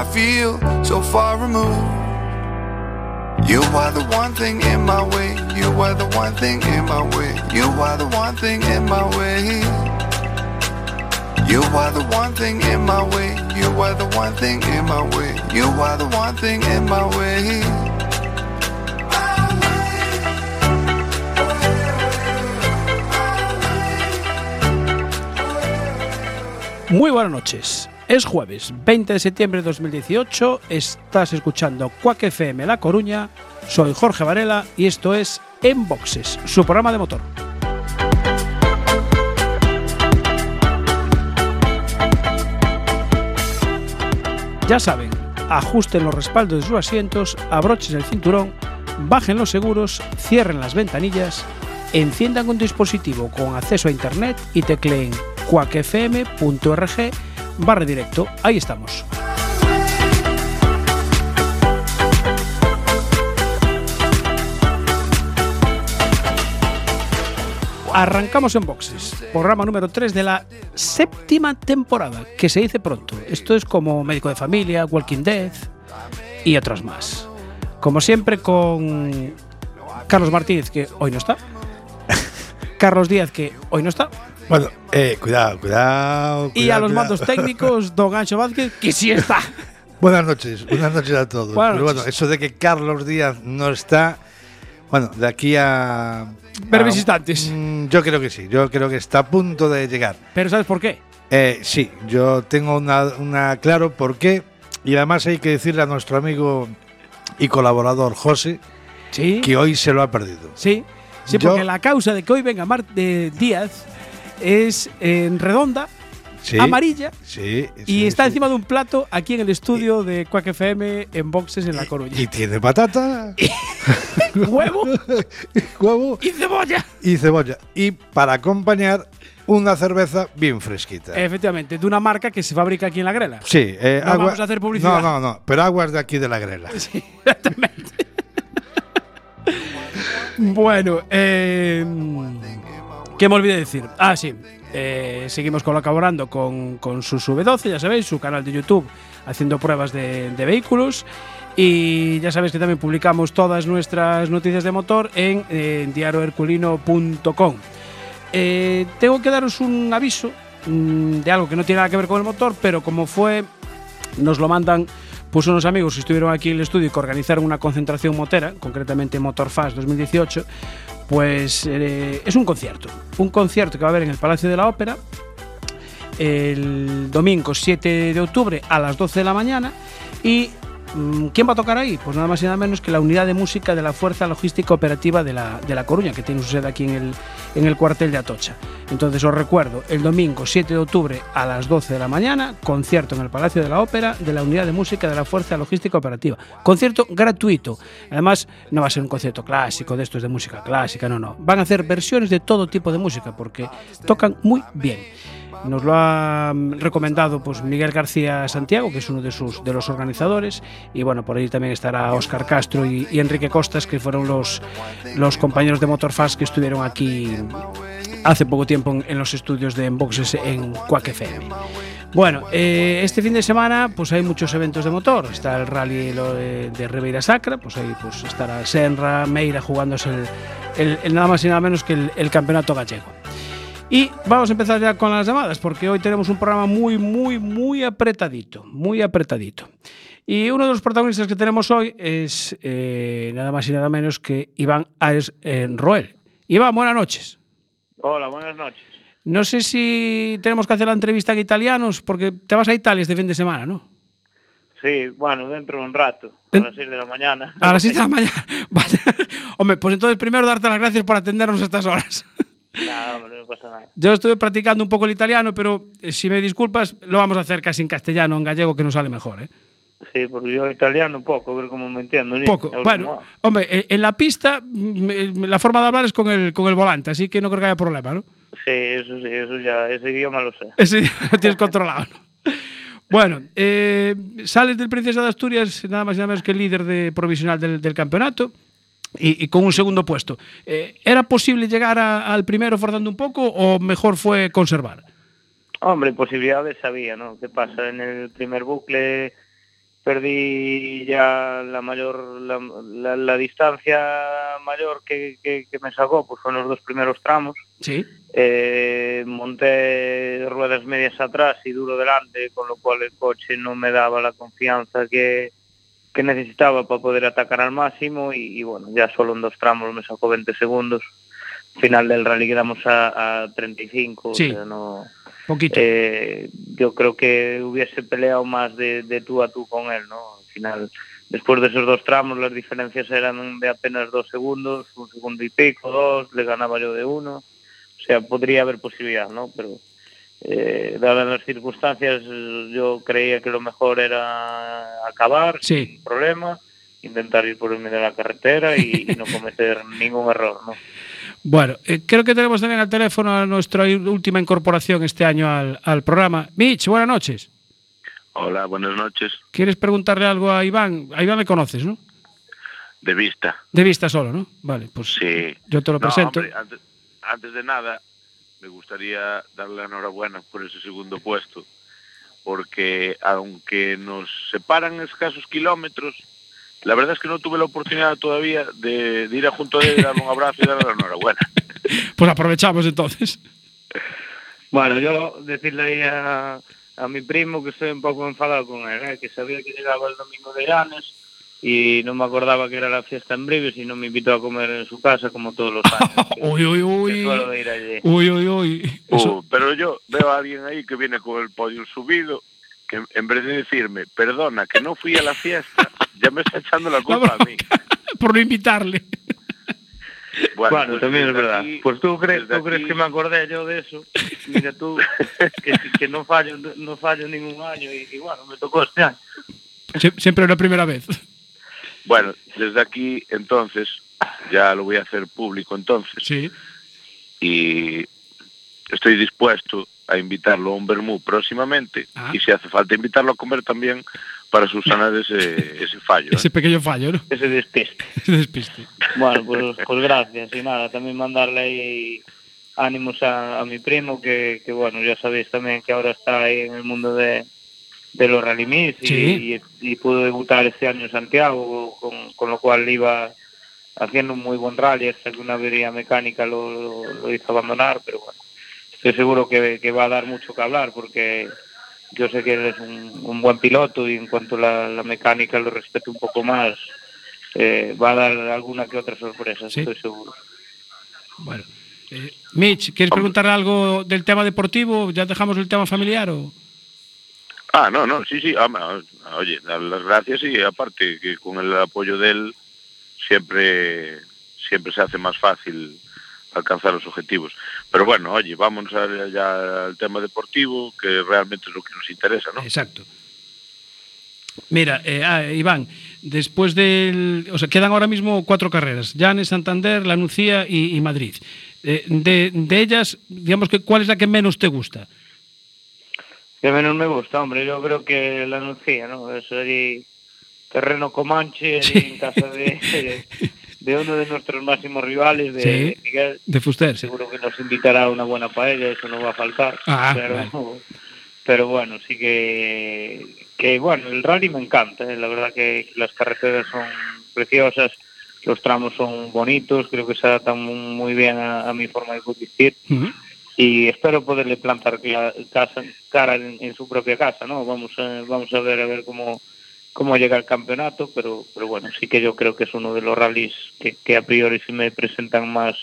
I feel so far removed. You are the one thing in my way. You are the one thing in my way. You are the one thing in my way. You are the one thing in my way. You are the one thing in my way. You are the one thing in my way. Muy buenas noches. Es jueves 20 de septiembre de 2018. Estás escuchando Quack FM La Coruña. Soy Jorge Varela y esto es En Boxes, su programa de motor. Ya saben, ajusten los respaldos de sus asientos, abrochen el cinturón, bajen los seguros, cierren las ventanillas, enciendan un dispositivo con acceso a internet y tecleen quackfm.org barra directo. Ahí estamos. Arrancamos en boxes, programa número 3 de la séptima temporada, que se dice pronto. Esto es como Médico de Familia, Walking Dead y otras más. Como siempre con Carlos Martínez, que hoy no está. Carlos Díaz, que hoy no está. Bueno, eh, cuidado, cuidado, Y a los cuidado. mandos técnicos, Don Ancho Vázquez, que sí está. Buenas noches, buenas noches a todos. Buenas Pero bueno, noches. eso de que Carlos Díaz no está, bueno, de aquí a... Breves instantes. Mm, Yo creo que sí, yo creo que está a punto de llegar. Pero ¿sabes por qué? Eh, sí, yo tengo una, una claro por qué, y además hay que decirle a nuestro amigo y colaborador José Sí. que hoy se lo ha perdido. Sí, sí Yo- porque la causa de que hoy venga Mar de Díaz es en redonda, Sí, amarilla, sí, y está encima de un plato aquí en el estudio de Quack FM en boxes en La Coruña. Y tiene patata, Huevo huevo y cebolla. y cebolla. Y para acompañar, una cerveza bien fresquita. Efectivamente, de una marca que se fabrica aquí en La Grela. Sí, eh, No agua- vamos a hacer publicidad. No, no, no, pero aguas de aquí de la grela. Sí, exactamente. bueno, eh, ¿qué me olvidé decir? Ah, sí. eh, seguimos colaborando con, con su V12, ya sabéis, su canal de YouTube, haciendo pruebas de, de vehículos. Y ya sabéis que también publicamos todas nuestras noticias de motor en, eh, diarioherculino.com. Eh, tengo que daros un aviso mm, de algo que no tiene nada que ver con el motor, pero como fue nos lo mandan pues unos amigos que estuvieron aquí en el estudio y que organizaron una concentración motera, concretamente Motorfast 2018, pues eh, es un concierto. Un concierto que va a haber en el Palacio de la Ópera el domingo 7 de octubre a las 12 de la mañana y ¿Quién va a tocar ahí? Pues nada más y nada menos que la unidad de música de la Fuerza Logística Operativa de la, de la Coruña, que tiene su sede aquí en el, en el cuartel de Atocha. Entonces os recuerdo, el domingo 7 de octubre a las 12 de la mañana, concierto en el Palacio de la Ópera de la Unidad de Música de la Fuerza Logística Operativa. Concierto gratuito. Además, no va a ser un concierto clásico de estos de música clásica, no, no. Van a hacer versiones de todo tipo de música porque tocan muy bien. Nos lo ha mm, recomendado pues Miguel García Santiago, que es uno de sus de los organizadores, y bueno, por ahí también estará Óscar Castro y, Enrique Costas, que fueron los, los compañeros de Motorfast que estuvieron aquí hace poco tiempo en, los estudios de Enboxes en Quack FM. Bueno, eh, este fin de semana pues hay muchos eventos de motor. Está el rally de, de Ribeira Sacra, pues ahí pues estará Senra, Meira jugándose el, el- nada más y nada menos que el campeonato gallego. Y vamos a empezar ya con las llamadas, porque hoy tenemos un programa muy, muy, muy apretadito, muy apretadito. Y uno de los protagonistas que tenemos hoy es eh, nada más y nada menos que Iván Ares eh, Roel. Iván, buenas noches. Hola, buenas noches. No sé si tenemos que hacer la entrevista en italianos, porque te vas a Italia este fin de semana, ¿no? Sí, bueno, dentro de un rato, a las 6 de la mañana. A las 7 de la mañana. Vale. Hombre, pues entonces primero darte las gracias por atendernos a estas horas. Nada, hombre, no pasa nada. Yo estuve practicando un poco el italiano, pero eh, si me disculpas, lo vamos a hacer casi en castellano, en gallego, que nos sale mejor, ¿eh? Sí, porque yo italiano un poco, a ver cómo me entiendo. Poco. Bueno, hombre, eh, en la pista mm, la forma de hablar es con el, con el volante, así que no creo que haya problema, ¿no? Sí, eso sí, eso ya, ese idioma lo sé. Ese lo tienes controlado, ¿no? Bueno, eh, sales del Princesa de Asturias, nada más y nada menos que el líder de provisional del, del campeonato. Y, y con un segundo puesto. Eh, ¿Era posible llegar a- al primero forzando un poco o mejor fue conservar? Hombre, posibilidades había, ¿no? ¿Qué pasa? En el primer bucle perdí ya la mayor la, la, la distancia mayor que, que, que, me sacó pues fueron los dos primeros tramos Sí. eh, monté ruedas medias atrás y duro delante con lo cual el coche no me daba la confianza que, que necesitaba para poder atacar al máximo y, y, bueno ya solo en dos tramos me sacó 20 segundos final del rally quedamos a, a 35 Sí. o sea, no Poquito. eh, yo creo que hubiese peleado más de, de tú a tú con él, ¿no? Al final, después de esos dos tramos, las diferencias eran de apenas dos segundos, un segundo y pico, dos, le ganaba yo de uno. O sea, podría haber posibilidad, ¿no? Pero eh, dadas las circunstancias, yo creía que lo mejor era acabar Sí. sin problema, intentar ir por el medio de la carretera y, y no cometer ningún error, ¿no? Bueno, eh, creo que tenemos también al teléfono a nuestra última incorporación este año al, al programa. Mitch, buenas noches. Hola, buenas noches. ¿Quieres preguntarle algo a Iván? A Iván le conoces, ¿no? De vista. De vista solo, ¿no? Vale, pues Sí. yo te lo No, presento. hombre, antes, antes de nada, me gustaría darle la enhorabuena por ese segundo puesto, porque aunque nos separan escasos kilómetros, la verdad es que no tuve la oportunidad todavía de, de ir a junto a él, darle un abrazo y darle la enhorabuena. Pues aprovechamos entonces. Bueno, yo decirle ahí a, a mi primo que estoy un poco enfadado con él, ¿eh? que sabía que llegaba el domingo de Llanes y no me acordaba que era la fiesta en Brives y no me invitó a comer en su casa como todos los años. Uy, uy, uy. suelo ir allí. Uy, uy, uy. Uh, pero yo veo a alguien ahí que viene con el podio subido, que en vez de decirme, perdona, que no fui a la fiesta, ya me está echando la culpa a mí. por no invitarle. Bueno, Bueno, pues también es verdad. aquí- pues tú crees, tú crees aquí- que me acordé yo de eso. Mira tú, que, que no fallo no fallo ningún año y, y bueno, me tocó este año. Sie- Siempre la primera vez. Bueno, desde aquí entonces, ya lo voy a hacer público entonces, Sí. y estoy dispuesto a invitarlo a un vermú próximamente, Ah. y si hace falta invitarlo a comer también para subsanar ese, ese fallo. ¿eh? Ese pequeño fallo, ¿no? Ese despiste. Ese despiste. Bueno, pues, pues gracias. Y nada, también mandarle ahí ánimos a, a mi primo, que, que bueno, ya sabéis también que ahora está ahí en el mundo de, de los rally y, Sí. y, y pudo debutar este año en Santiago, con, con lo cual iba haciendo un muy buen rally hasta que una avería mecánica lo, lo, lo hizo abandonar, pero bueno, estoy seguro que, que va a dar mucho que hablar porque yo sé que él es un, un buen piloto y en cuanto a la, la mecánica lo respeto un poco más, eh, va a dar alguna que otra sorpresa, Sí. estoy seguro. Bueno. Eh, Mitch, ¿quieres preguntar algo del tema deportivo? ¿Ya dejamos el tema familiar o...? Ah, no, no, sí, sí, oye, dar las gracias y aparte que con el apoyo de él siempre, siempre se hace más fácil alcanzar los objetivos. Pero bueno, oye, vamos ya al tema deportivo, que realmente es lo que nos interesa, ¿no? Exacto. Mira, eh, ah, Iván, después del... O sea, quedan ahora mismo cuatro carreras. Llanes, Santander, La Nucía y, y Madrid. Eh, de, de ellas, digamos que ¿cuál es la que menos te gusta? Que menos me gusta, hombre, yo creo que la Nucía, ¿no? Es allí terreno Comanche, Sí. en casa de, de uno de nuestros máximos rivales, de, Sí. Miguel. De Fuster, sí. Seguro que nos invitará a una buena paella, eso no va a faltar. Ah, pero, pero bueno, sí que, que bueno, el rally me encanta, ¿eh? la verdad que las carreteras son preciosas, los tramos son bonitos, creo que se adaptan muy bien a, a mi forma de conducir. Y espero poderle plantar casa, cara en, en su propia casa, ¿no? Vamos a, vamos a ver a ver cómo cómo llega el campeonato, pero pero bueno, sí que yo creo que es uno de los rallies que, que a priori se me presentan más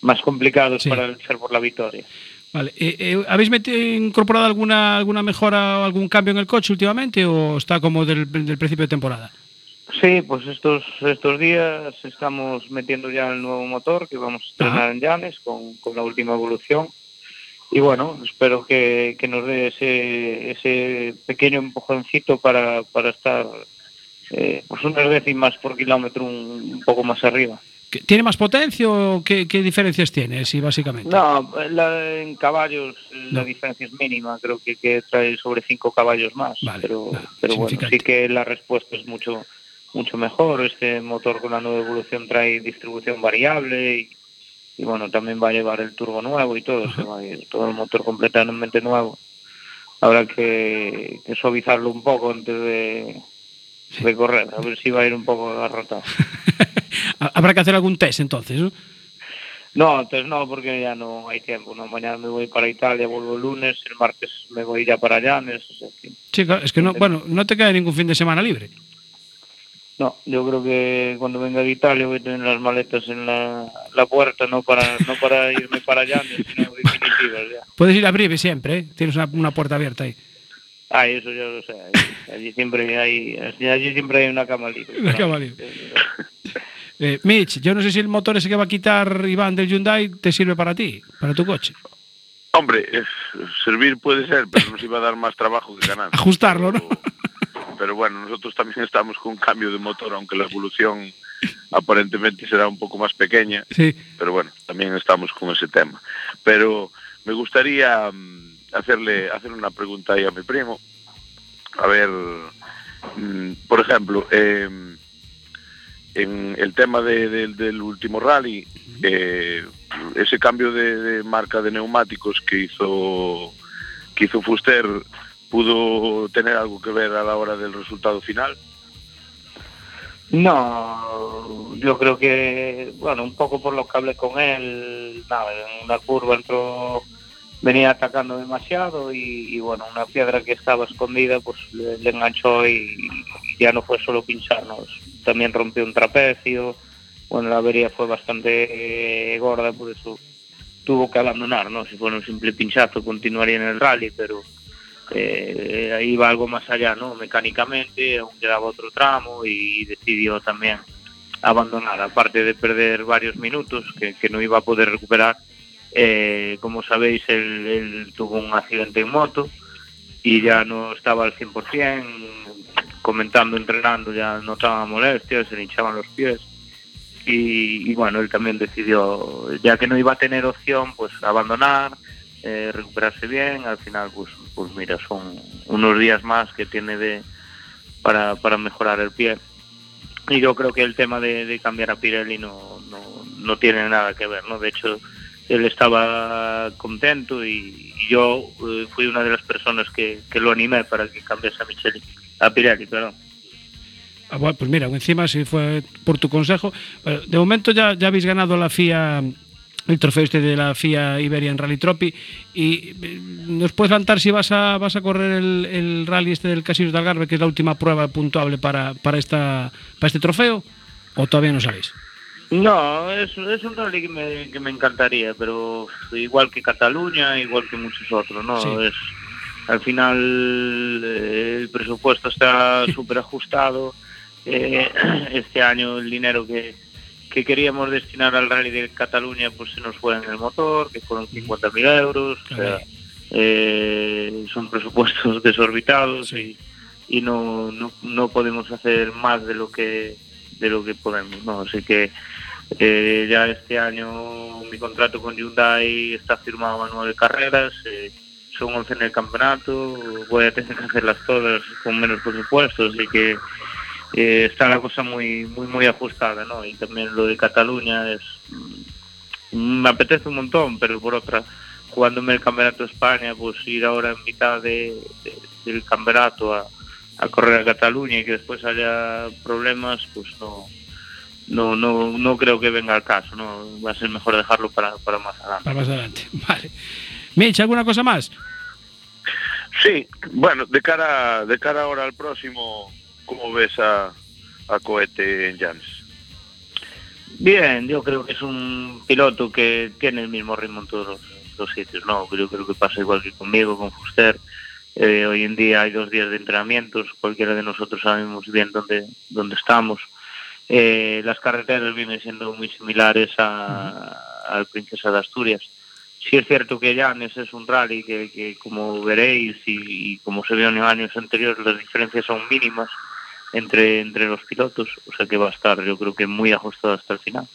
más complicados Sí. para luchar por la victoria. Vale. eh, eh, ¿Habéis meti- incorporado alguna, alguna mejora o algún cambio en el coche últimamente o está como del, del principio de temporada? Sí, pues estos estos días estamos metiendo ya el nuevo motor que vamos a estrenar Ajá. en Llanes con, con la última evolución. Y bueno, espero que, que nos dé ese, ese pequeño empujoncito para, para estar eh, pues unas décimas por kilómetro un, un poco más arriba. ¿Que- ¿Tiene más potencia o qué, qué diferencias tiene, sí, básicamente? No, la- en caballos la No. diferencia es mínima, creo que, que trae sobre 5 caballos más, Vale, pero, pero bueno, sí que la respuesta es mucho mucho mejor. Este motor con la nueva evolución trae distribución variable y, y bueno, también va a llevar el turbo nuevo y todo, se va a ir todo el motor completamente nuevo. Habrá que, que suavizarlo un poco antes de, recorrer, a ver si va a ir un poco agarrotado. Habrá que hacer algún test entonces, ¿no? No, entonces no, porque ya no hay tiempo. ¿no? Mañana me voy para Italia, vuelvo el lunes, el martes me voy ya para Llanes. O sea que... Sí, claro, es que no, bueno, no te queda ningún fin de semana libre. No, yo creo que cuando venga de Italia voy a tener las maletas en la, la puerta, no para no para irme para Llanes, sino definitivas ya. Puedes ir a Brive siempre, ¿eh? tienes una, una puerta abierta ahí. Ah, eso ya lo sé. Allí, siempre hay allí siempre hay una cama libre. Una ¿no? cama libre. Eh, Mitch, yo no sé si el motor ese que va a quitar Iván del Hyundai te sirve para ti, para tu coche. Hombre, servir puede ser, pero nos iba a dar más trabajo que ganar. Ajustarlo, ¿no? Pero, pero bueno, nosotros también estamos con un cambio de motor, aunque la evolución aparentemente será un poco más pequeña. Sí. Pero bueno, también estamos con ese tema. Pero me gustaría mm, hacerle hacer una pregunta ahí a mi primo. A ver, mm, por ejemplo, eh, en el tema de- de- del último rally, eh, ese cambio de, de marca de neumáticos que hizo que hizo Fuster pudo tener algo que ver a la hora del resultado final. No, yo creo que, bueno, un poco por lo que hablé con él, nada, en una curva entró, venía atacando demasiado y, bueno, una piedra que estaba escondida pues le, enganchó y, y ya no fue solo pincharnos, también rompió un trapecio, bueno, la avería fue bastante eh, gorda, por eso tuvo que abandonar, ¿no? Si fuera un simple pinchazo continuaría en el rally, pero eh, iba algo más allá, ¿no? Mecánicamente, aún quedaba otro tramo y decidió también abandonar, aparte de perder varios minutos que, no iba a poder recuperar. Eh, como sabéis, él, tuvo un accidente en moto y ya no estaba al 100%, comentando, entrenando, ya notaba molestias, se le hinchaban los pies. Y bueno, él también decidió, ya que no iba a tener opción, pues abandonar, eh, recuperarse bien, al final pues pues mira, son unos días más que tiene de para, para mejorar el pie. Y yo creo que el tema de, cambiar a Pirelli no, no, no, tiene nada que ver, ¿no? De hecho, él estaba contento y, yo eh, fui una de las personas que, que, lo animé para que cambiase a Micheli, a Pirelli, perdón. Ah, bueno, pues mira, encima si fue por tu consejo. De momento ya, ya habéis ganado la FIA el trofeo este de la FIA Iberian Rally Trophy. Y nos puedes lanzar si vas a vas a correr el, el rally este del Casinos de Algarve que es la última prueba puntuable para, para esta para este trofeo o todavía no sabéis no es, es un rally que me, que me encantaría pero igual que Cataluña igual que muchos otros no Sí. es al final eh, el presupuesto está súper ajustado eh, este año el dinero que que queríamos destinar al rally de Cataluña pues se nos fue en el motor, que fueron 50.000 euros, o sea, eh, son presupuestos desorbitados y, y no, no, no podemos hacer más de lo que de lo que podemos, ¿no? Así que eh, ya este año mi contrato con Hyundai está firmado a nueve carreras, eh, son 11 en el campeonato, voy a tener que hacerlas todas con menos presupuesto, así que eh, está la cosa muy muy muy ajustada, ¿no? Y también lo de Cataluña es mm, me apetece un montón, pero por otra, jugándome el campeonato de España, pues ir ahora en mitad de, de, del campeonato a, a, correr a Cataluña y que después haya problemas, pues no no no no creo que venga al caso, no va a ser mejor dejarlo para, para más adelante. Para más adelante, vale. Mitch, ¿alguna cosa más? Sí, bueno, de cara de cara ahora al próximo ¿Cómo ves a, a Cohete en Llanes? Bien, yo creo que es un piloto que tiene el mismo ritmo en todos los, los sitios, ¿no? Yo creo que pasa igual que conmigo, con Fuster. Eh, hoy en día hay dos días de entrenamientos, cualquiera de nosotros sabemos bien dónde, dónde estamos. Eh, las carreteras vienen siendo muy similares a, al Princesa de Asturias. Sí es cierto que Llanes es un rally que, que como veréis y, y, como se vio en años anteriores, las diferencias son mínimas entre, entre los pilotos, o sea que va a estar yo creo que muy ajustado hasta el final.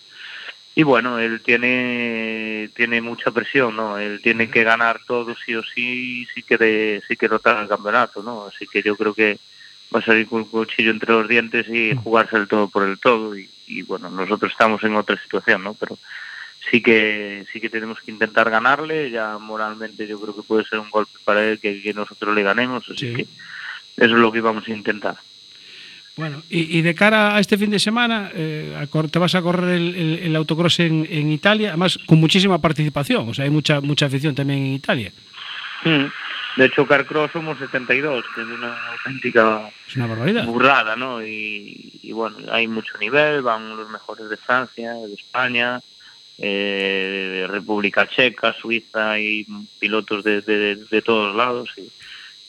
Y bueno, él tiene tiene mucha presión, ¿no? Él tiene que ganar todo sí o sí si quiere, si quiere rotar el campeonato, ¿no? Así que yo creo que va a salir con un cuchillo entre los dientes y jugarse el todo por el todo. Y, y bueno, nosotros estamos en otra situación, ¿no? Pero sí que sí que tenemos que intentar ganarle, ya moralmente yo creo que puede ser un golpe para él que, que nosotros le ganemos, así Sí. que eso es lo que vamos a intentar. Bueno, y, y de cara a este fin de semana, eh, a te vas a correr el, el- el autocross en, en Italia, además con muchísima participación, o sea, hay mucha mucha afición también en Italia. Mm. De hecho, Carcross somos 72, que es una auténtica Es una barbaridad. burrada, ¿no? Y, y bueno, hay mucho nivel, van los mejores de Francia, de España, eh, de República Checa, Suiza, y pilotos de, de- de todos lados. Y,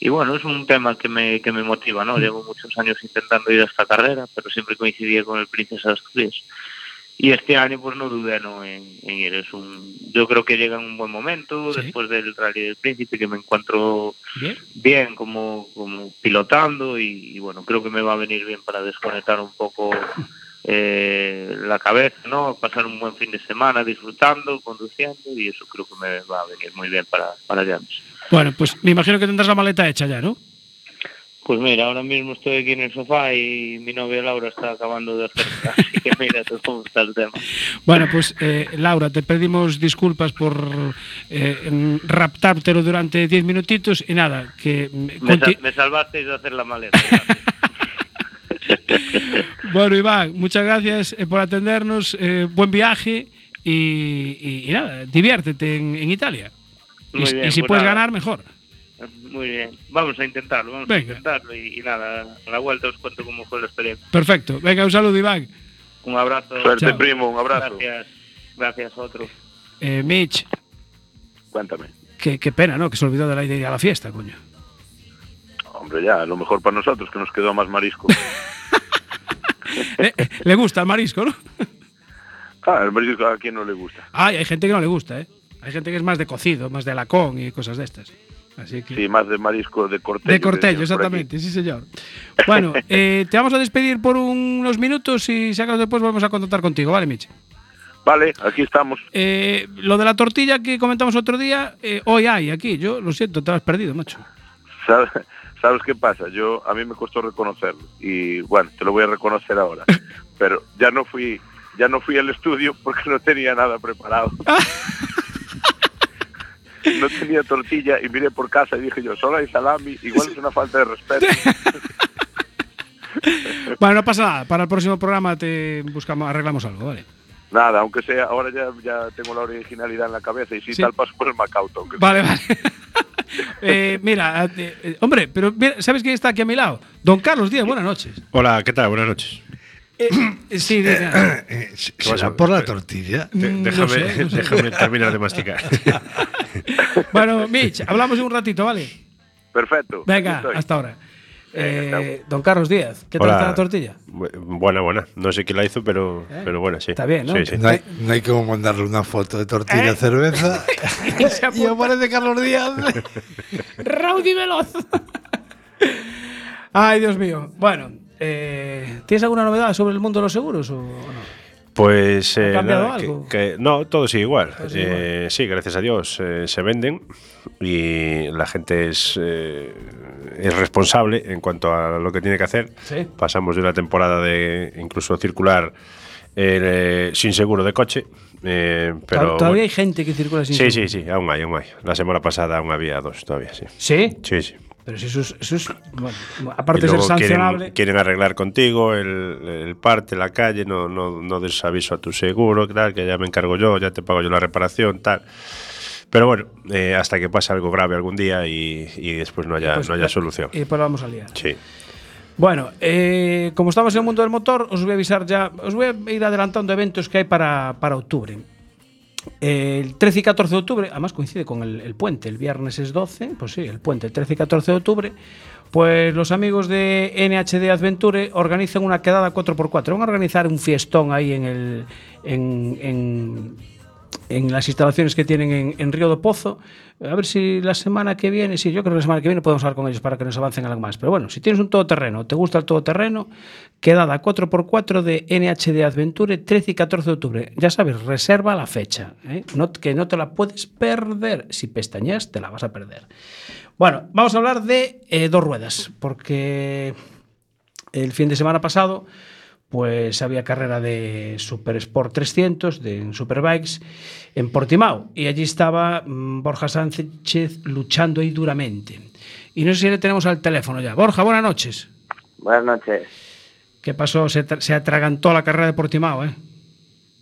y bueno, es un tema que me, que me motiva, ¿no? Llevo muchos años intentando ir a esta carrera, pero siempre coincidía con el Princesa de Asturias. Y este año pues no dudé ¿no? En, en ir. Es un, yo creo que llega en un buen momento, Sí. después del Rally del Príncipe, que me encuentro Bien. bien como, como pilotando y, y, bueno, creo que me va a venir bien para desconectar un poco eh, la cabeza, ¿no? Pasar un buen fin de semana disfrutando, conduciendo y eso creo que me va a venir muy bien para, para Llanes. Bueno, pues me imagino que tendrás la maleta hecha ya, ¿no? Pues mira, ahora mismo estoy aquí en el sofá y mi novia Laura está acabando de hacer, así que mira tú cómo está el tema. Bueno, pues eh, Laura, te pedimos disculpas por eh, raptártelo durante 10 minutitos y nada, que mm, Me, sal- me salvasteis de hacer la maleta. Bueno, Iván, muchas gracias eh, por atendernos, eh, buen viaje y, y- y nada, diviértete en, en Italia. Y, Muy y bien, si pues puedes nada. ganar, mejor. Muy bien, vamos a intentarlo, vamos Venga. a intentarlo y, y nada, a la vuelta os cuento cómo fue la experiencia. Perfecto. Venga, un saludo, Iván. Un abrazo. Suerte, Chao. primo, un abrazo. Gracias, gracias otro. Eh, Mitch, Cuéntame. qué, qué pena, ¿no? Que se olvidó de la idea de la fiesta, coño. Hombre, ya, lo mejor para nosotros, que nos quedó más marisco. Eh, le gusta el marisco, ¿no? El marisco a quien no le gusta. Ay, hay gente que no le gusta, ¿eh? Hay gente que es más de cocido, más de lacón y cosas de estas. Así que... Sí, más de marisco de cortello. De Cortello, exactamente, sí señor. Bueno, eh, te vamos a despedir por unos minutos y si acaso después vamos a contactar contigo, ¿vale, Mitch? Vale, aquí estamos. Eh, lo de la tortilla que comentamos otro día, eh, hoy hay aquí. Yo lo siento, te lo has perdido, macho. ¿Sabes, ¿Sabes qué pasa? Yo a mí me costó reconocerlo y bueno, te lo voy a reconocer ahora. Pero ya no fui, ya no fui al estudio porque no tenía nada preparado. No tenía tortilla y miré por casa y dije yo, solo hay salami, igual es una falta de respeto. Bueno, no pasa nada. Para el próximo programa te buscamos, arreglamos algo, ¿vale? Nada, aunque sea, ahora ya, ya tengo la originalidad en la cabeza y si Sí. tal paso por el Macauto. aunque Vale, vale. Eh, mira, eh, eh, hombre, pero mira, ¿sabes quién está aquí a mi lado? Don Carlos Díaz, buenas noches. Hola, ¿qué tal? Buenas noches. Eh, sí, Eh, ¿se- ¿Qué pasa? ¿Será por la tortilla? De- Mm, no déjame, sé, no sé. déjame terminar de masticar. bueno, Mitch, hablamos un ratito, ¿vale? Perfecto. Venga, hasta ahora. Eh, don Carlos Díaz, ¿qué tal Hola. está la tortilla? Bu- Buena, buena. No sé quién la hizo, pero, ¿Eh? pero buena, sí. Está bien, ¿no? Sí, sí. No hay, no hay como mandarle una foto de tortilla ¿Eh? cerveza. Se y aparece Carlos Díaz. Raudy Veloz. Ay, Dios mío. Bueno, eh, ¿tienes alguna novedad sobre el mundo de los seguros o no? Pues eh, cambiado nada, algo? que- no, todo sigue igual. Todo sigue Eh, sí, gracias a Dios eh, se venden y la gente es, eh, es responsable en cuanto a lo que tiene que hacer. Sí. Pasamos de una temporada de incluso circular eh, sin seguro de coche, eh, pero Todavía bueno. hay gente que circula sin Sí, seguro. sí, sí, aún hay, aún hay. La semana pasada aún había dos todavía, sí. ¿Sí? Sí, sí. Pero si eso es, eso es bueno, Y aparte de ser sancionable. quieren, quieren arreglar contigo el, el parte, la calle, no, no, no des aviso a tu seguro, tal, que ya me encargo yo, ya te pago yo la reparación, tal. Pero bueno, eh, hasta que pase algo grave algún día y, y después no haya, pues, no haya eh, solución. Y después lo vamos a liar. Sí. Bueno, eh, como estamos en el mundo del motor, os voy a avisar ya, os voy a ir adelantando eventos que hay para, para octubre. El 13 y 14 de octubre, además coincide con el, el puente, el viernes es 12, pues sí, el puente, el 13 y 14 de octubre, pues los amigos de NHD Adventure organizan una quedada 4x4. Van a organizar un fiestón ahí en, el, en, en, en las instalaciones que tienen en, Río do Pozo. A ver si la semana que viene, sí, yo creo que la semana que viene podemos hablar con ellos para que nos avancen algo más. Pero bueno, si tienes un todoterreno, te gusta el todoterreno, quedada 4x4 de NHD Adventure, 13 y 14 de octubre. Ya sabes, reserva la fecha, ¿eh? No- que no te la puedes perder. Si pestañeas, te la vas a perder. Bueno, vamos a hablar de eh, dos ruedas, porque el fin de semana pasado pues había carrera de Super Sport 300 de Superbikes en Portimao y allí estaba mm, Borja Sánchez luchando ahí duramente. Y no sé si le tenemos al teléfono ya. Borja, buenas noches. Buenas noches. ¿Qué pasó? Se, se atragantó la carrera de Portimao, ¿eh?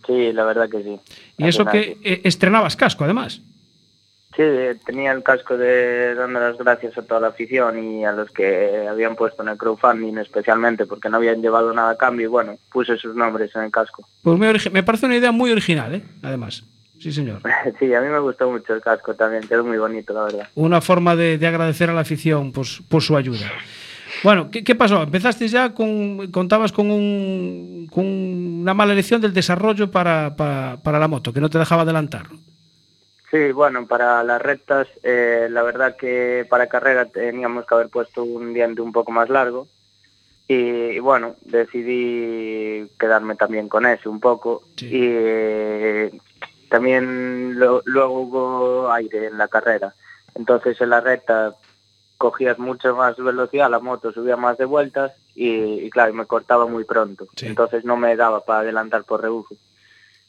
Sí, la verdad que sí. Y eso que eh, estrenabas casco, además. Sí, tenía el casco de dando las gracias a toda la afición y a los que habían puesto en el crowdfunding especialmente porque no habían llevado nada a cambio y bueno, puse sus nombres en el casco. Pues origi- me parece una idea muy original, ¿eh? Además. Sí, señor. Sí, a mí me gustó mucho el casco también, quedó muy bonito, la verdad. Una forma de, de agradecer a la afición por, su- por su ayuda. Bueno, ¿qué, qué pasó? Empezaste ya con. Contabas con, un, con una mala elección del desarrollo para, para, para la moto, que no te dejaba adelantar. Sí, bueno, para las rectas, eh, la verdad que para carrera teníamos que haber puesto un diente un poco más largo. Y, y bueno, decidí quedarme también con ese un poco. Sí. Y eh, también lo- luego hubo aire en la carrera. Entonces en la recta cogías mucha más velocidad, la moto subía más de vueltas y, y claro, me cortaba muy pronto. Sí. Entonces no me daba para adelantar por rebufo.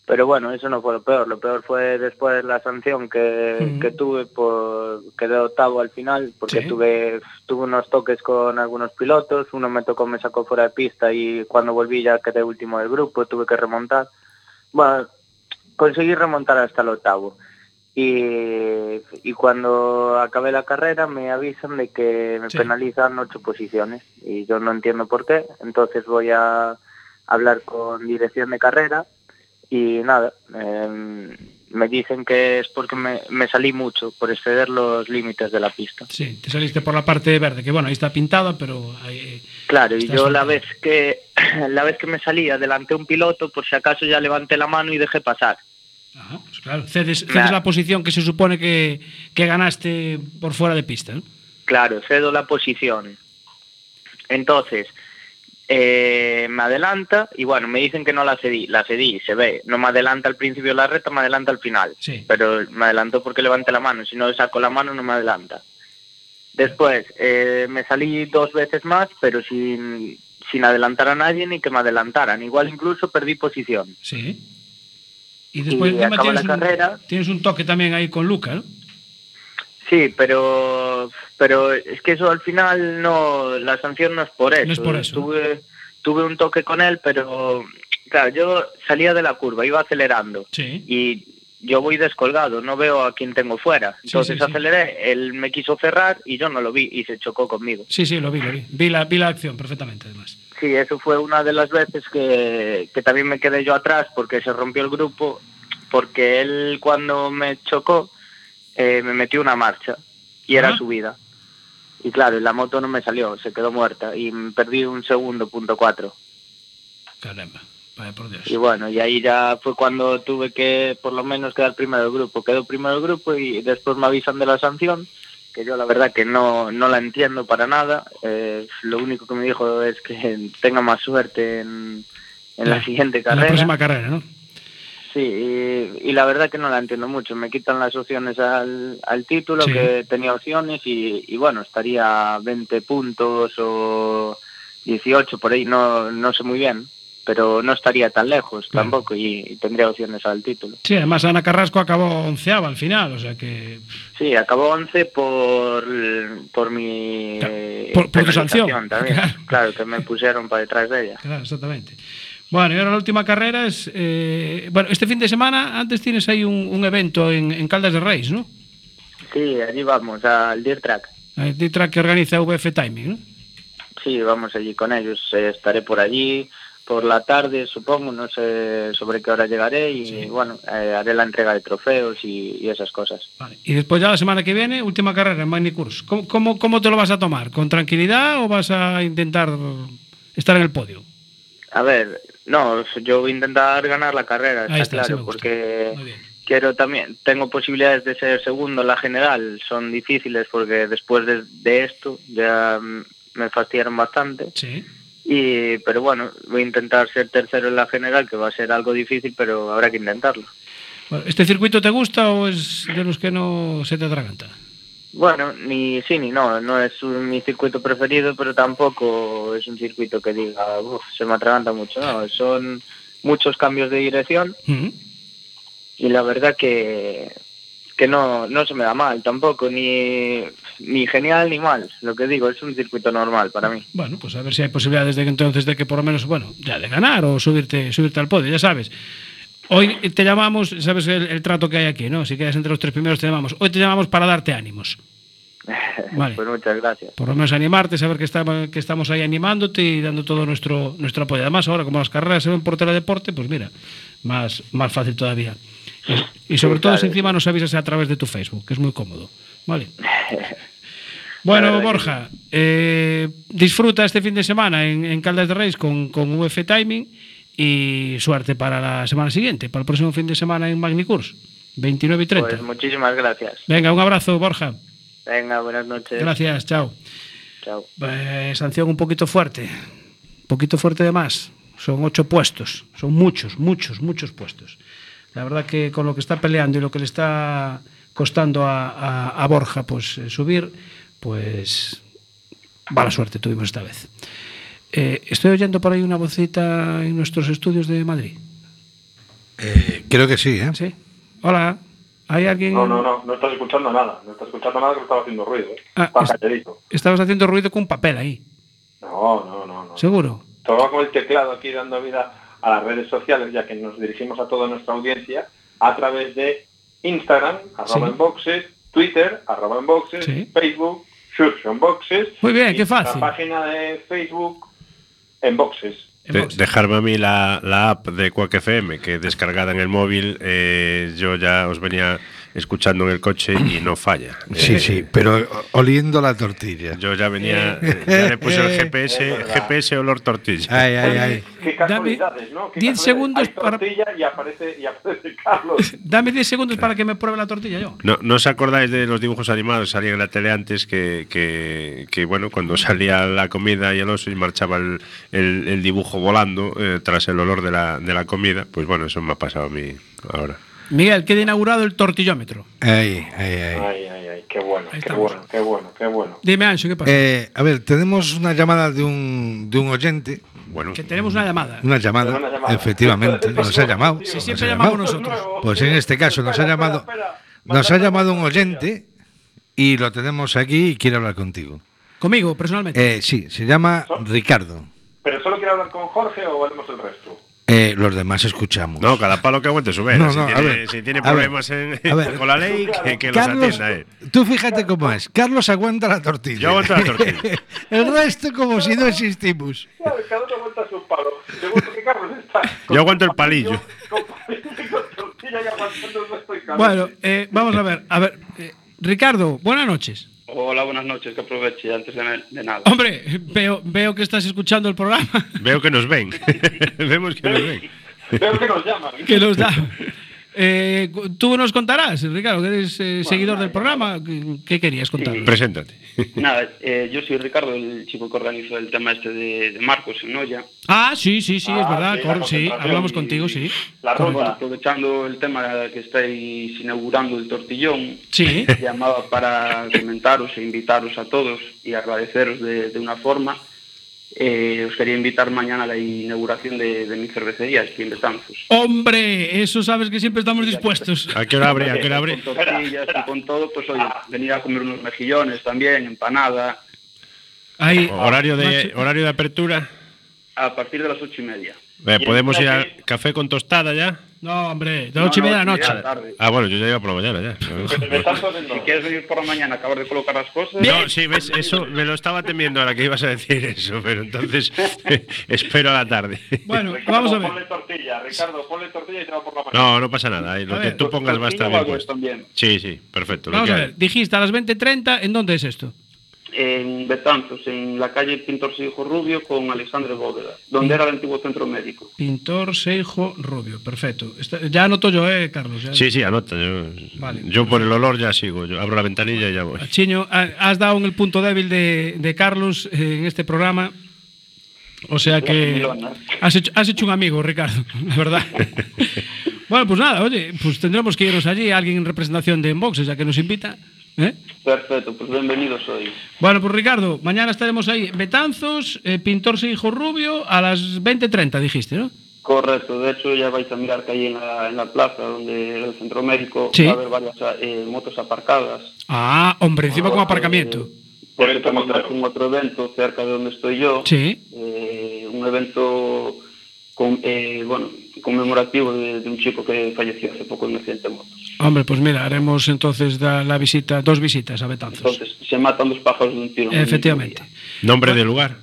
Pero bueno, eso no fue lo peor. Lo peor fue después la sanción que, que tuve por quedé octavo al final porque Sí. tuve tuve unos toques con algunos pilotos. Uno me tocó, me sacó fuera de pista y cuando volví ya quedé último del grupo, tuve que remontar. Bueno, conseguí remontar hasta el octavo. Y, y cuando acabé la carrera me avisan de que me Sí. penalizan ocho posiciones y yo no entiendo por qué. Entonces voy a hablar con dirección de carrera y nada, em, me dicen que es porque me, me salí mucho por exceder los límites de la pista. Sí, te saliste por la parte verde, que bueno, ahí está pintada, pero ahí- Claro, y yo la vez que la vez que me salí adelanté un piloto, por si acaso ya levanté la mano y dejé pasar. Ajá, pues claro, cedes, cedes Claro. la posición que se supone que, que ganaste por fuera de pista. ¿no? Claro, cedo la posición. Entonces, eh, me adelanta y bueno, me dicen que no la cedí, la cedí, se ve, no me adelanta al principio de la recta, me adelanta al final. Sí. Pero me adelantó porque levanté la mano, si no saco la mano no me adelanta. Después, eh, me salí dos veces más, pero sin, sin adelantar a nadie ni que me adelantaran. Igual incluso perdí posición. Sí. Y después Y la un, carrera. tienes un toque también ahí con Luca, ¿no? Sí, pero pero es que eso al final no, la sanción no es por eso. No es por eso. Tuve, tuve un toque con él, pero claro, yo salía de la curva, iba acelerando Sí. y yo voy descolgado, no veo a quién tengo fuera. Entonces sí, sí. aceleré, él me quiso cerrar y yo no lo vi y se chocó conmigo. Sí, sí, lo vi, lo vi. Vi la, vi la acción perfectamente, además. Sí, eso fue una de las veces que, que también me quedé yo atrás porque se rompió el grupo, porque él cuando me chocó eh, me metió una marcha y era Ah. subida. Y claro, la moto no me salió, se quedó muerta y perdí un segundo, punto cuatro. Caramba, vaya por Dios. Y bueno, y ahí ya fue cuando tuve que por lo menos quedar primero del grupo. Quedó primero del grupo y después me avisan de la sanción, que yo la verdad que no, no la entiendo para nada. Eh, lo único que me dijo es que tenga más suerte en, en la siguiente En la carrera. próxima carrera, ¿no? Sí, y, y la verdad que no la entiendo mucho. Me quitan las opciones al, al título, Sí. que tenía opciones, y, y bueno, estaría 20 puntos o 18 por ahí, no, no sé muy bien, pero no estaría tan lejos Claro. tampoco y, y tendría opciones al título. Sí, además Ana Carrasco acabó onceava al final, o sea que... Sí, acabó 11 por, por mi Claro, por- por tu sanción, también. claro. Claro. que me pusieron para detrás de ella. Claro, exactamente. Bueno, y ahora la última carrera es... eh, bueno, este fin de semana, antes tienes ahí un, un evento en, en Caldas de Reis, ¿no? Sí, allí vamos, al Deer Track. El track que organiza VF Timing, ¿no? Sí, vamos allí con ellos. Eh, estaré por allí por la tarde, supongo. No sé sobre qué hora llegaré y Sí. bueno, eh, haré la entrega de trofeos y, y esas cosas. Vale. Y después ya la semana que viene, última carrera en Magnicurs. ¿Cómo, cómo, cómo te lo vas a tomar? ¿Con tranquilidad o vas a intentar estar en el podio? A ver, no, yo voy a intentar ganar la carrera, está, claro, porque quiero también, tengo posibilidades de ser segundo en la general, son difíciles porque después de, de esto ya me fastidiaron bastante. Sí. Y, pero bueno, voy a intentar ser tercero en la general, que va a ser algo difícil, pero habrá que intentarlo. ¿Este circuito te gusta o es de los que no se te atraganta? Bueno, ni sí ni no, no es un- mi circuito preferido, pero tampoco es un circuito que diga, "Uf, se me atraganta mucho, no, son muchos cambios de dirección y la verdad que, que no, no se me da mal tampoco, ni, ni genial ni mal. Lo que digo, es un circuito normal para mí. Bueno, pues a ver si hay posibilidades de que entonces de que por lo menos, bueno, ya de ganar o subirte, subirte al podio, ya sabes. Hoy te llamamos, sabes el, el trato que hay aquí, ¿no? Si quedas entre los tres primeros te llamamos. Hoy te llamamos para darte ánimos. Vale. Pues muchas gracias. Por lo menos animarte, saber que estamos, que estamos ahí animándote y dando todo nuestro, nuestro apoyo. Además, ahora como las carreras se ven por teledeporte, pues mira, más, más fácil todavía. Y, y sobre todo si encima nos avisas a través de tu Facebook, que es muy cómodo. Vale. Bueno, Borja, eh, disfruta este fin de semana en, en Caldas de Reis con, con UF Timing y suerte para la semana siguiente, para el próximo fin de semana en Magnicurs, 29 y 30. Pues muchísimas gracias. Venga, un abrazo, Borja. Venga, buenas noches. Gracias, chao. Chao. Eh, sanción un poquito fuerte, un poquito fuerte de más. Son ocho puestos, son muchos, muchos, muchos puestos. La verdad que con lo que está peleando y lo que le está costando a, a- a Borja pues eh, subir, pues mala suerte tuvimos esta vez. Eh, estoy oyendo por ahí una vocita en nuestros estudios de Madrid. Eh, creo que sí, ¿eh? ¿Sí? Hola, ¿hay alguien? No, no, no, no estás escuchando nada. No estás escuchando nada que estaba haciendo ruido. ¿eh? Ah, calladito. Estabas haciendo ruido con un papel ahí, No, no, no, no. ¿seguro? Estaba con el teclado aquí dando vida a las redes sociales, ya que nos dirigimos a toda nuestra audiencia a través de Instagram, arroba Sí. enboxes, Twitter, arroba enboxes, Sí. Facebook, Enboxes. Muy bien, qué fácil. La página de Facebook, En De- box. dejarme a mí la, la app de Quack FM, que descargada en el móvil, eh, yo ya os venía escuchando en el coche y no falla. Sí, Eh, sí, pero oliendo la tortilla. Yo ya venía, ya le puse el GPS. GPS olor tortilla. Ay, ay, ay. Qué casualidades, ¿no? Qué 10 casualidades. segundos Hay para- tortilla y aparece, y aparece Carlos. Dame 10 segundos para que me pruebe la tortilla yo. No, ¿No os acordáis de los dibujos animados que salían en la tele antes que, que, que, bueno, cuando salía la comida y el oso y marchaba el, el- el dibujo volando eh, tras el olor de la, de la comida? Pues bueno, eso me ha pasado a mí ahora. Miguel, queda inaugurado el tortillómetro. Ay, ay, ay. Ay, ay, ay, qué bueno, Ahí qué estamos. bueno, qué bueno, qué bueno. Dime, Ancho, ¿qué pasa? Eh, a ver, tenemos una llamada de un, de un oyente. Bueno, que tenemos una llamada. Una llamada, Una llamada. efectivamente, nos ha llamado. Sí, nos siempre llamamos llamado. nosotros. Pues en este caso nos ha llamado, nos ha llamado un oyente y lo tenemos aquí y quiere hablar contigo. Conmigo, personalmente. Eh, sí, se llama Ricardo. ¿Pero solo quiero hablar con Jorge o valemos el resto? Eh, los demás escuchamos. no, cada palo que aguante su. No, si, no, a tiene, ver, si tiene a ver, problemas en- ver. con la ley, que, que los Carlos, atienda. eh. tú fíjate cómo es. Carlos aguanta la tortilla. Yo aguanto la tortilla. el resto como si no existimos. Claro, cada uno aguanta su palo. Seguro que Carlos está. Yo aguanto el palillo. Con palillo y con tortilla y aguantando el resto y Carlos. Bueno, eh, vamos a ver. A ver, eh, Ricardo, buenas noches. Hola, buenas noches, que aproveche antes de, de nada. Hombre, veo, veo que estás escuchando el programa. Veo que nos ven. Vemos que nos ven. Veo que nos llaman. que nos da. Eh, tú nos contarás, Ricardo, que eres eh, seguidor del programa. ¿Qué, qué querías contar? Preséntate. Nada, eh, yo soy Ricardo, el chico que organizó el tema este de, de Marcos en Noya. Ah, sí, sí, sí, es Ah, verdad. sí, cor- sí, hablamos y- contigo, sí. La ruta. Aprovechando el tema que estáis inaugurando el tortillón, Sí. llamaba para comentaros e invitaros a todos y agradeceros de, de una forma. Eh, os quería invitar mañana a la inauguración de, de mi cervecería, aquí en Betanzos. Hombre, eso sabes que siempre estamos dispuestos. ¿A qué hora abre? ¿A qué hora abre? Con tortillas y con todo, pues oye, venir a comer unos mejillones también, empanada, Ahí, Horario de, horario de apertura. a partir de las ocho y media. Eh, ¿Podemos ir al café con tostada ya? No, hombre, de No, ocho y media de la no, noche. tarde. Ah, bueno, yo ya iba por la mañana ya. Me estás jodiendo. Si quieres venir por la mañana a acabar de colocar las cosas, No, sí, ves, eso me lo estaba temiendo ahora que ibas a decir eso, pero entonces espero a la tarde. Bueno, Ricardo, vamos a ver. Ponle tortilla, Ricardo, ponle tortilla y te va por la mañana. No, no pasa nada, ahí lo A que ver, tú pongas va a estar bien también. Sí, sí, perfecto. lo Vamos que a hay. ver, dijiste a las 20.30, ¿en dónde es esto? En Betanzos, en la calle Pintor Hijo Rubio con Alexandre Bóveda, donde era el antiguo centro médico. Pintor Seijo Rubio, perfecto. Está- ya anoto yo, ¿eh, Carlos? Ya- Sí, sí, anota. Yo, Vale. yo por el olor ya sigo. Yo abro la ventanilla y ya voy. Chiño, ha- has dado en el punto débil de, de Carlos eh, en este programa. O sea que has hecho, has hecho un amigo, Ricardo, la verdad. bueno, pues nada, oye, pues tendremos que irnos allí, alguien en representación de Enboxes, ya que nos invita. ¿Eh? Perfecto, pues bienvenidos hoy. Bueno, pues Ricardo, mañana estaremos ahí. Betanzos, eh, Pintor Seijo Rubio, a las 20.30, dijiste, ¿no? Correcto, de hecho ya vais a mirar que hay en la, en la plaza donde el centro médico Sí. va a haber varias eh, motos aparcadas. Ah, hombre, encima con aparcamiento. Porque también hace un otro evento cerca de donde estoy yo. Sí. Eh, un evento con, eh, bueno, conmemorativo de, de un chico que falleció hace poco en un accidente de moto. Hombre, pues mira, haremos entonces da- la visita, dos visitas a Betanzos. Entonces se matan dos pájaros de un tiro. Efectivamente. Nombre del lugar.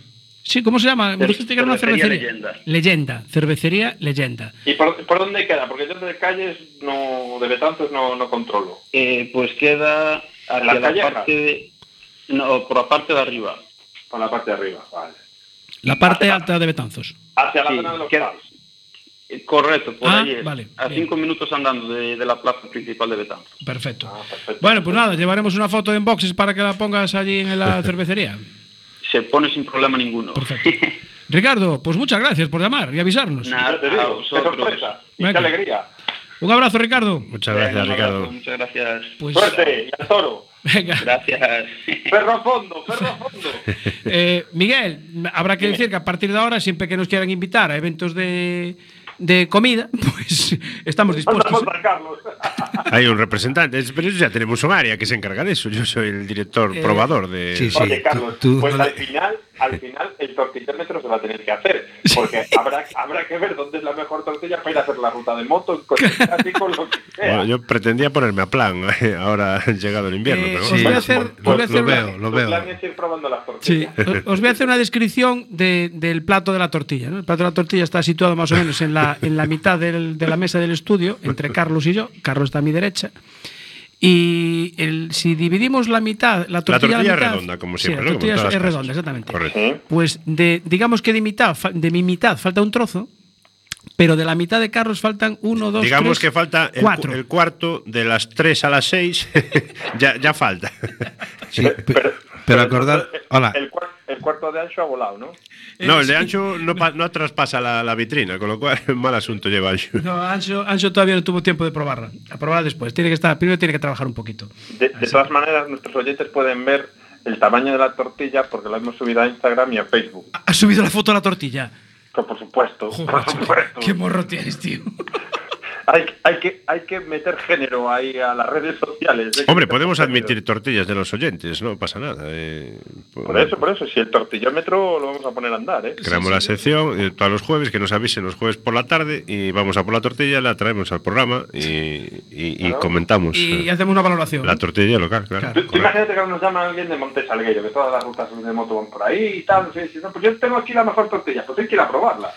Sí, ¿cómo se llama? Me Cer- dijiste que era una cervecería. Leyenda. Leyenda, cervecería Leyenda. ¿Y por, por dónde queda? Porque yo de calles no, de Betanzos no, no controlo. Eh, pues queda hacia ¿La la, parte de, no, por la parte de arriba. Por la parte de arriba, vale. La parte alta de Betanzos. Hacia la Sí, zona de los queda-. Correcto, por Ah, ahí es. vale, A bien. cinco minutos andando de, de la plaza principal de Betanzos. Perfecto. Ah, perfecto. Bueno, pues nada, llevaremos una foto en boxes para que la pongas allí en la cervecería. Se pone sin problema ninguno. Perfecto. Ricardo, pues muchas gracias por llamar y avisarnos. Nada, te digo, qué vosotros. sorpresa. Y Venga. qué alegría. Un abrazo, Ricardo. Muchas gracias, Ricardo. abrazo, Muchas gracias. Pues, Suerte, y al toro. venga. Gracias. Perro a fondo, perro a fondo. Eh, Miguel, habrá que decir que a partir de ahora, siempre que nos quieran invitar a eventos de, de comida, pues estamos dispuestos. Carlos. Hay un representante, es- pero ya tenemos un área que se encarga de eso. Yo soy el director Eh, probador de. sí, sí. Oye, Carlos, tú- pues no al final, al final el tortillémetro se va a tener que hacer, porque habrá, habrá que ver dónde es la mejor tortilla para ir a hacer la ruta de moto, en coche, así con lo que sea. Bueno, yo pretendía ponerme a plan ahora ha llegado el invierno, Eh, pero os bueno. voy a hacer, os voy a lo hacer una- veo, lo veo. plan es ir probando las Sí, tortillas. os- os voy a hacer una descripción de- del plato de la tortilla. ¿no? El plato de la tortilla está situado más o menos en la, en la mitad del- de la mesa del estudio, entre Carlos y yo. Carlos está a mi derecha. Y el- si dividimos la mitad, la La tortilla, tortilla a es mitad- redonda, como Sí, siempre. la ¿no? tortilla es, redonda, casas. exactamente. Correcto. Pues de, digamos que de mitad, fa- de mi mitad falta un trozo, pero de la mitad de Carlos faltan uno, dos, Digamos tres, que falta el, cuatro. cu- el cuarto de las 3 a las 6. ya, ya falta. Sí, pe- pero acordar. entonces, Hola. El, cuar- el cuarto de ancho ha volado, ¿no? No, el de Ancho no, no traspasa la, la vitrina, con lo cual mal asunto lleva Ancho. No, Ancho, Ancho todavía no tuvo tiempo de probarla. A probarla después. Tiene que estar, primero tiene que trabajar un poquito. De, de todas maneras, nuestros oyentes pueden ver el tamaño de la tortilla porque la hemos subido a Instagram y a Facebook. ¿Has subido la foto de la tortilla? Pero por supuesto, Joder, por supuesto. Qué morro tienes, tío. Hay, hay, que, hay que meter género ahí a las redes sociales. Que Hombre, podemos admitir tortillas de los oyentes, no pasa nada. eh, Por eso, por eso, si el tortillómetro lo vamos a poner a andar, ¿eh? Creamos la sección eh, todos los jueves, que nos avisen los jueves por la tarde y vamos a por la tortilla, la traemos al programa y, y- y Claro. comentamos Y eh, hacemos una valoración. la tortilla local, claro. Claro. Imagínate que nos llama alguien de Montesalguero, que todas las rutas de moto van por ahí y tal. Sí, sí, no, pues yo tengo aquí la mejor tortilla, pues hay que ir a probarla.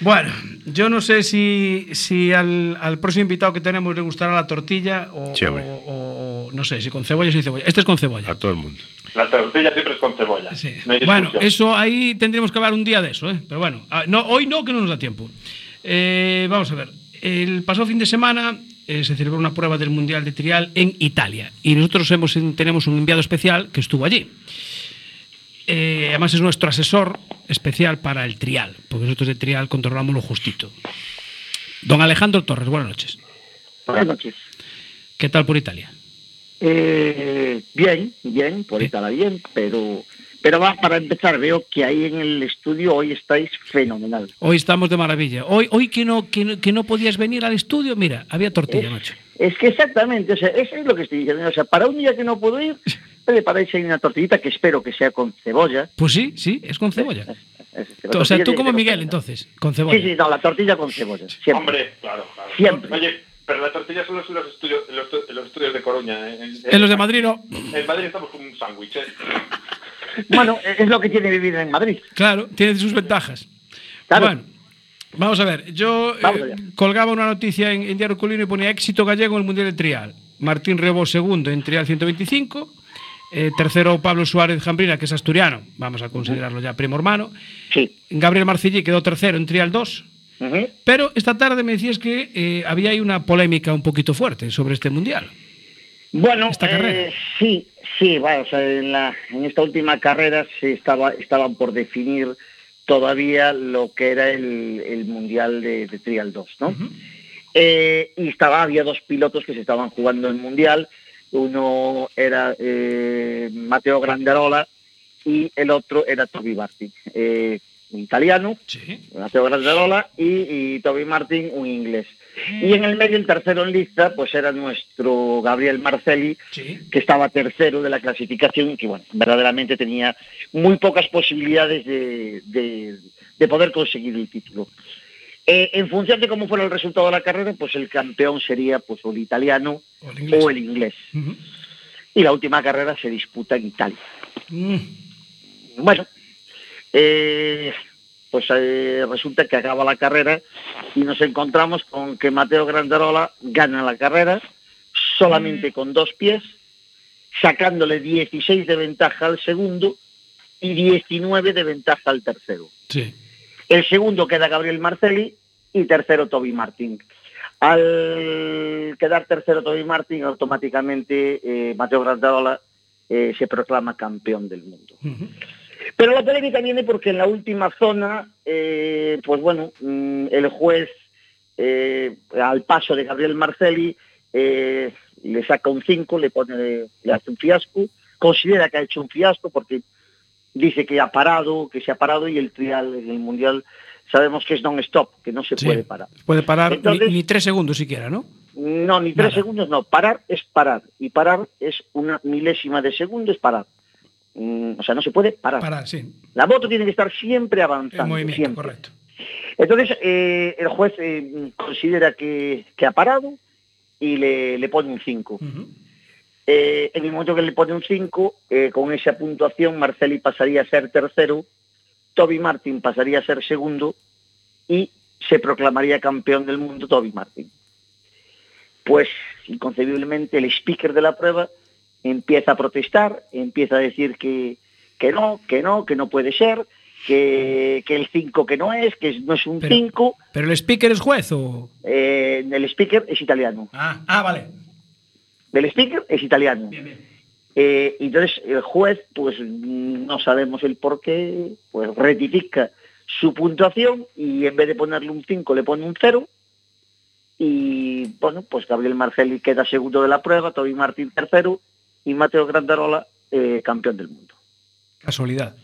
Bueno, yo no sé si, si al, al próximo invitado que tenemos le gustará la tortilla o, Sí, hombre. o- o- no sé, si con cebolla o sin cebolla. Este es con cebolla. A todo el mundo. La tortilla siempre es con cebolla. Sí. No Bueno, eso ahí tendríamos que hablar un día de eso, ¿eh? Pero bueno, ah, no, hoy no, que no nos da tiempo. Eh, vamos a ver. El pasado fin de semana eh, se celebró una prueba del Mundial de Trial en Italia y nosotros hemos, tenemos un enviado especial que estuvo allí. Eh, además es nuestro asesor especial para el trial, porque nosotros de trial controlamos lo justito. Don Alejandro Torres, buenas noches. Buenas noches. ¿Qué tal por Italia? Eh, bien, bien, por estar bien, pero pero va para empezar, veo que ahí en el estudio hoy estáis fenomenal. Hoy estamos de maravilla. Hoy, hoy que, no, que, no, que no podías venir al estudio, mira, había tortilla, macho. Es que exactamente, o sea, eso es lo que estoy diciendo. O sea, para un día que no puedo ir, preparáis ahí una tortillita que espero que sea con cebolla. Pues sí, sí, es con cebolla. Es- es- la O sea, tú como Miguel, entonces, con cebolla. Sí, sí, no, la tortilla con cebolla. Siempre. Hombre, claro, claro. Siempre. Oye, pero la tortilla solo es en los estudios, en los, en los estudios de Coruña. ¿eh? En, En los de Madrid no. En Madrid estamos con un sándwich, ¿eh? Bueno, es lo que tiene vivir en Madrid. Claro, tiene sus ventajas. Claro. Bueno, vamos a ver. Yo eh, colgaba una noticia en, en Diario Colino y ponía éxito gallego en el Mundial de Trial. Martín Rebo segundo en Trial 125. eh, tercero Pablo Suárez Jambrina, que es asturiano. Vamos a considerarlo ya primo hermano. Sí. Gabriel Marcillí quedó tercero en Trial 2. Ujú. Pero esta tarde me decías que eh, había ahí una polémica un poquito fuerte sobre este Mundial. Bueno, Esta carrera. eh, sí, sí, va, o sea, en, la, en esta última carrera se estaba, estaban por definir todavía lo que era el, el Mundial de, de Trial 2, ¿no? Eh, y estaba, había dos pilotos que se estaban jugando el Mundial, uno era eh, Mateo Grandarola y el otro era Toby Barty. Eh, un italiano, Sí. Mateo Grandarola, y, y Toby Martin, un inglés. Y en el medio, el tercero en lista, pues era nuestro Gabriel Marcelli, Sí. que estaba tercero de la clasificación y que, bueno, verdaderamente tenía muy pocas posibilidades de, de- de poder conseguir el título. Eh, en función de cómo fuera el resultado de la carrera, pues el campeón sería pues o el italiano O el inglés. o el inglés. Ujú. Y la última carrera se disputa en Italia. Mm. Bueno, eh, pues eh, resulta que acaba la carrera y nos encontramos con que Mateo Grandarola gana la carrera solamente con dos pies, sacándole 16 de ventaja al segundo y 19 de ventaja al tercero. Sí. El segundo queda Gabriel Marcelli y tercero Toby Martin. Al quedar tercero Toby Martin, automáticamente eh, Mateo Grandarola eh, se proclama campeón del mundo. Pero la polémica viene porque en la última zona, eh, pues bueno, mm, el juez, eh, al paso de Gabriel Marcelli, eh, le saca un 5, le pone, le hace un fiasco, considera que ha hecho un fiasco porque dice que ha parado, que se ha parado y el trial en el mundial sabemos que es non-stop, que no se Sí. puede parar. Puede parar ni- Entonces- ni, tres segundos siquiera, ¿no? No, ni tres segundos, no. Parar es parar. Y parar es una milésima de segundo, es parar. Mm, o sea, no se puede parar. Parar, sí. La moto tiene que estar siempre avanzando. movimiento, siempre. correcto. Entonces, eh, el juez eh, considera que, que ha parado y le, le pone un 5. Ujú. Eh, en el momento que le pone un 5, eh, con esa puntuación, Marceli pasaría a ser tercero, Toby Martin pasaría a ser segundo y se proclamaría campeón del mundo Toby Martin. Pues, inconcebiblemente, el speaker de la prueba empieza a protestar, empieza a decir que, que no, que no, que no puede ser, que, que el 5 que no es, que no es un Pero- 5, ¿Pero el speaker es juez o...? eh, el speaker es italiano. Ah, ah vale. Del speaker es italiano. Bien, bien. Eh, entonces el juez, pues no sabemos el por qué, pues rectifica su puntuación y en vez de ponerle un 5 le pone un 0. Y bueno, pues Gabriel Marcelli queda segundo de la prueba, Toby Martín tercero y Mateo Grandarola eh, campeón del mundo. Casualidad.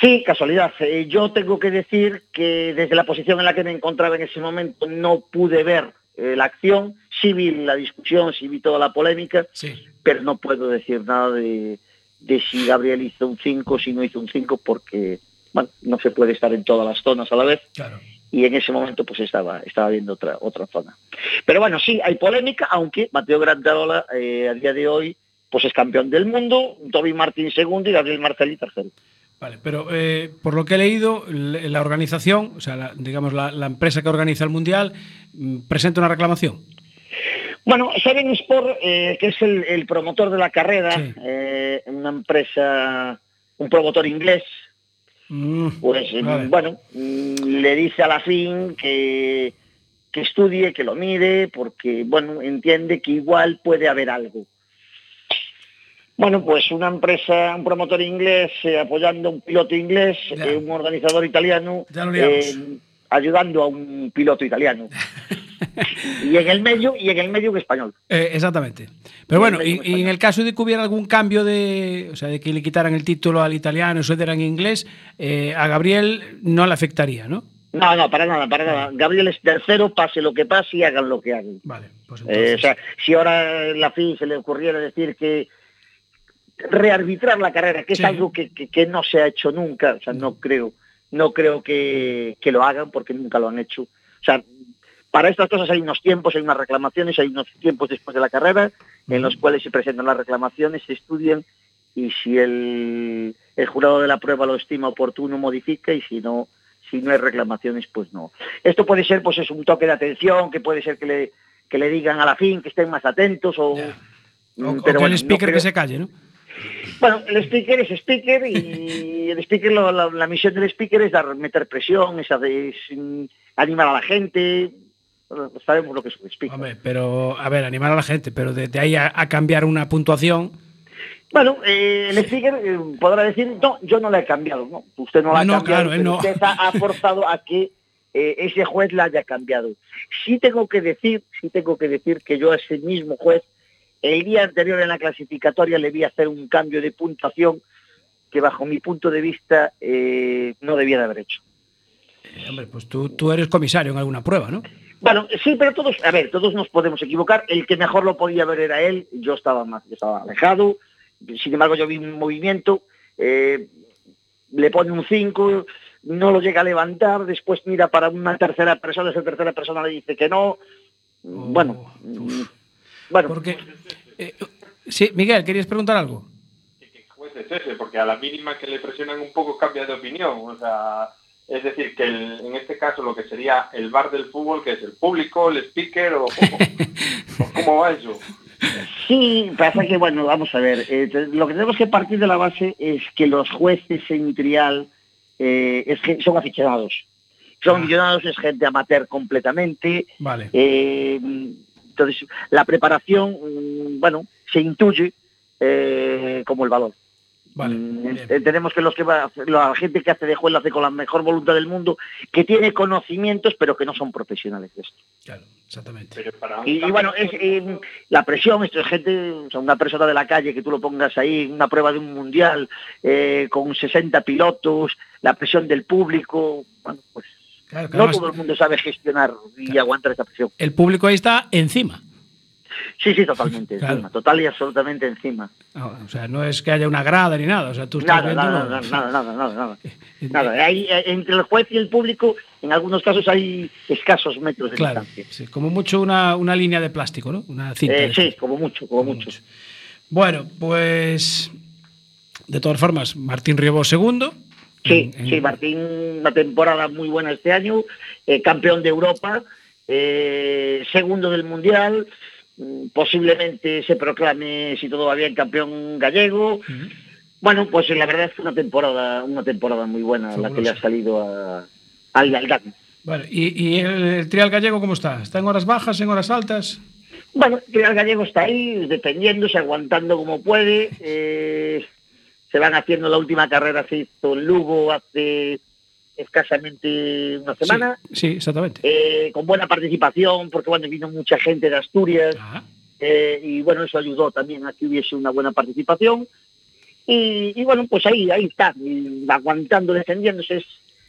Sí, casualidad. Eh, yo tengo que decir que desde la posición en la que me encontraba en ese momento no pude ver eh, la acción, sí vi la discusión, sí vi toda la polémica, Sí. pero no puedo decir nada de, de si Gabriel hizo un 5, si no hizo un 5, porque bueno, no se puede estar en todas las zonas a la vez Claro. Y en ese momento pues estaba, estaba viendo otra, otra zona. Pero bueno, sí, hay polémica, aunque Mateo Grandarola eh, a día de hoy pues es campeón del mundo, Toby Martín segundo y Gabriel Marcelli tercero. Vale, pero eh, por lo que he leído, le- la organización, o sea, la- digamos, la, la empresa que organiza el Mundial, mm, presenta una reclamación. Bueno, Seven Sport, eh, que es el, el promotor de la carrera, Sí. eh, una empresa, un promotor inglés, pues eh, vale. bueno, mm, le dice a la FIN que, que estudie, que lo mire, porque bueno, entiende que igual puede haber algo. Bueno, pues una empresa, un promotor inglés eh, apoyando a un piloto inglés, eh, un organizador italiano, Ya lo ayudando a un piloto italiano. y en el medio, y en el medio un español. Eh, exactamente. Pero bueno, y, en el caso de que hubiera algún cambio de, o sea, de que le quitaran el título al italiano diera en inglés, eh, a Gabriel no le afectaría, ¿no? No, no, para nada, para nada. Gabriel es tercero, pase lo que pase y hagan lo que hagan. Vale, pues Eh, entonces. o sea, si ahora la FI se le ocurriera decir que rearbitrar la carrera, que Sí. es algo que, que- que no se ha hecho nunca, o sea, no creo, no creo que, que lo hagan porque nunca lo han hecho. O sea, para estas cosas hay unos tiempos, hay unas reclamaciones, hay unos tiempos después de la carrera en los cuales se presentan las reclamaciones, se estudian y si el, el jurado de la prueba lo estima oportuno modifica y si no si no hay reclamaciones pues no. Esto puede ser pues es un toque de atención, que puede ser que le que le digan a la fin que estén más atentos o pero que el no speaker creo- que se calle, ¿no? Bueno, el speaker es speaker y el speaker, lo- la, la misión del speaker es dar, meter presión, es, es, animar a la gente. Bueno, Sabemos lo que es un speaker. Hombre, pero, a ver, animar a la gente, pero de, de ahí a, a cambiar una puntuación. Bueno, eh, el speaker eh, podrá decir, no, yo no la he cambiado, ¿no? Usted no la ha cambiado, claro, no. usted ha, ha forzado a que eh, ese juez la haya cambiado. Sí tengo que decir, sí tengo que decir que yo a ese mismo juez, el día anterior en la clasificatoria le vi hacer un cambio de puntuación que bajo mi punto de vista eh, no debía de haber hecho. Eh, hombre, pues tú, tú eres comisario en alguna prueba, ¿no? Bueno, sí, pero todos, a ver, todos nos podemos equivocar. El que mejor lo podía ver era él. Yo estaba más, yo estaba alejado. Sin embargo, yo vi un movimiento. eh, le pone un 5, no lo llega a levantar. Después mira para una tercera persona. Esa tercera persona le dice que no. bueno, mm, bueno. Porque. eh, sí, Miguel, ¿querías preguntar algo? juez es ese, porque a la mínima que le presionan un poco cambia de opinión. O sea, es decir, que el- en este caso lo que sería el bar del fútbol, que es el público, el speaker o cómo, o cómo va eso. Sí, pasa que, bueno, vamos a ver, eh, lo que tenemos que partir de la base es que los jueces en trial eh, es que son aficionados. Son aficionados, es gente amateur completamente. Vale. eh, entonces, la preparación, mm, bueno, se intuye eh, como el valor. Vale. Mm, Entendemos que los que va, la gente que hace de juez lo hace con la mejor voluntad del mundo, que tiene conocimientos, pero que no son profesionales de esto. Claro, exactamente. Pero para un Y, bueno, es, eh, la presión, esto es gente, o sea, una persona de la calle que tú lo pongas ahí, una prueba de un mundial, eh, con 60 pilotos, la presión del público, bueno, pues Claro, no además- todo el mundo sabe gestionar y aguantar esa presión. El público ahí está encima. Sí, sí, totalmente, Claro. encima, total y absolutamente encima. No, o sea, no es que haya una grada ni nada. O sea, tú estás Nada, nada, viéndolo- nada, nada, nada, nada, hay, eh, entre el juez y el público, en algunos casos hay escasos metros de Claro, distancia. sí, como mucho una, una línea de plástico, ¿no? Una cinta. Eh, sí, como mucho, como mucho. Bueno, pues de todas formas, Martín Riobó segundo. Sí, En- en- sí, Martín, una temporada muy buena este año, eh, campeón de Europa, eh, segundo del Mundial, mm, posiblemente se proclame, si todo va bien, campeón gallego. Bueno, pues la verdad es que una temporada, una temporada muy buena la que le ha salido a, al Galdán. Bueno, ¿y, y el, trial gallego cómo está? ¿Está en horas bajas, en horas altas? Bueno, el gallego está ahí, defendiéndose, aguantando como puede. eh, se van haciendo la última carrera, se hizo en Lugo hace escasamente una semana. Sí, exactamente. eh, con buena participación, porque bueno, vino mucha gente de Asturias, eh, y bueno, eso ayudó también a que hubiese una buena participación. Y, y bueno, pues ahí, ahí está, y aguantando, defendiéndose, es,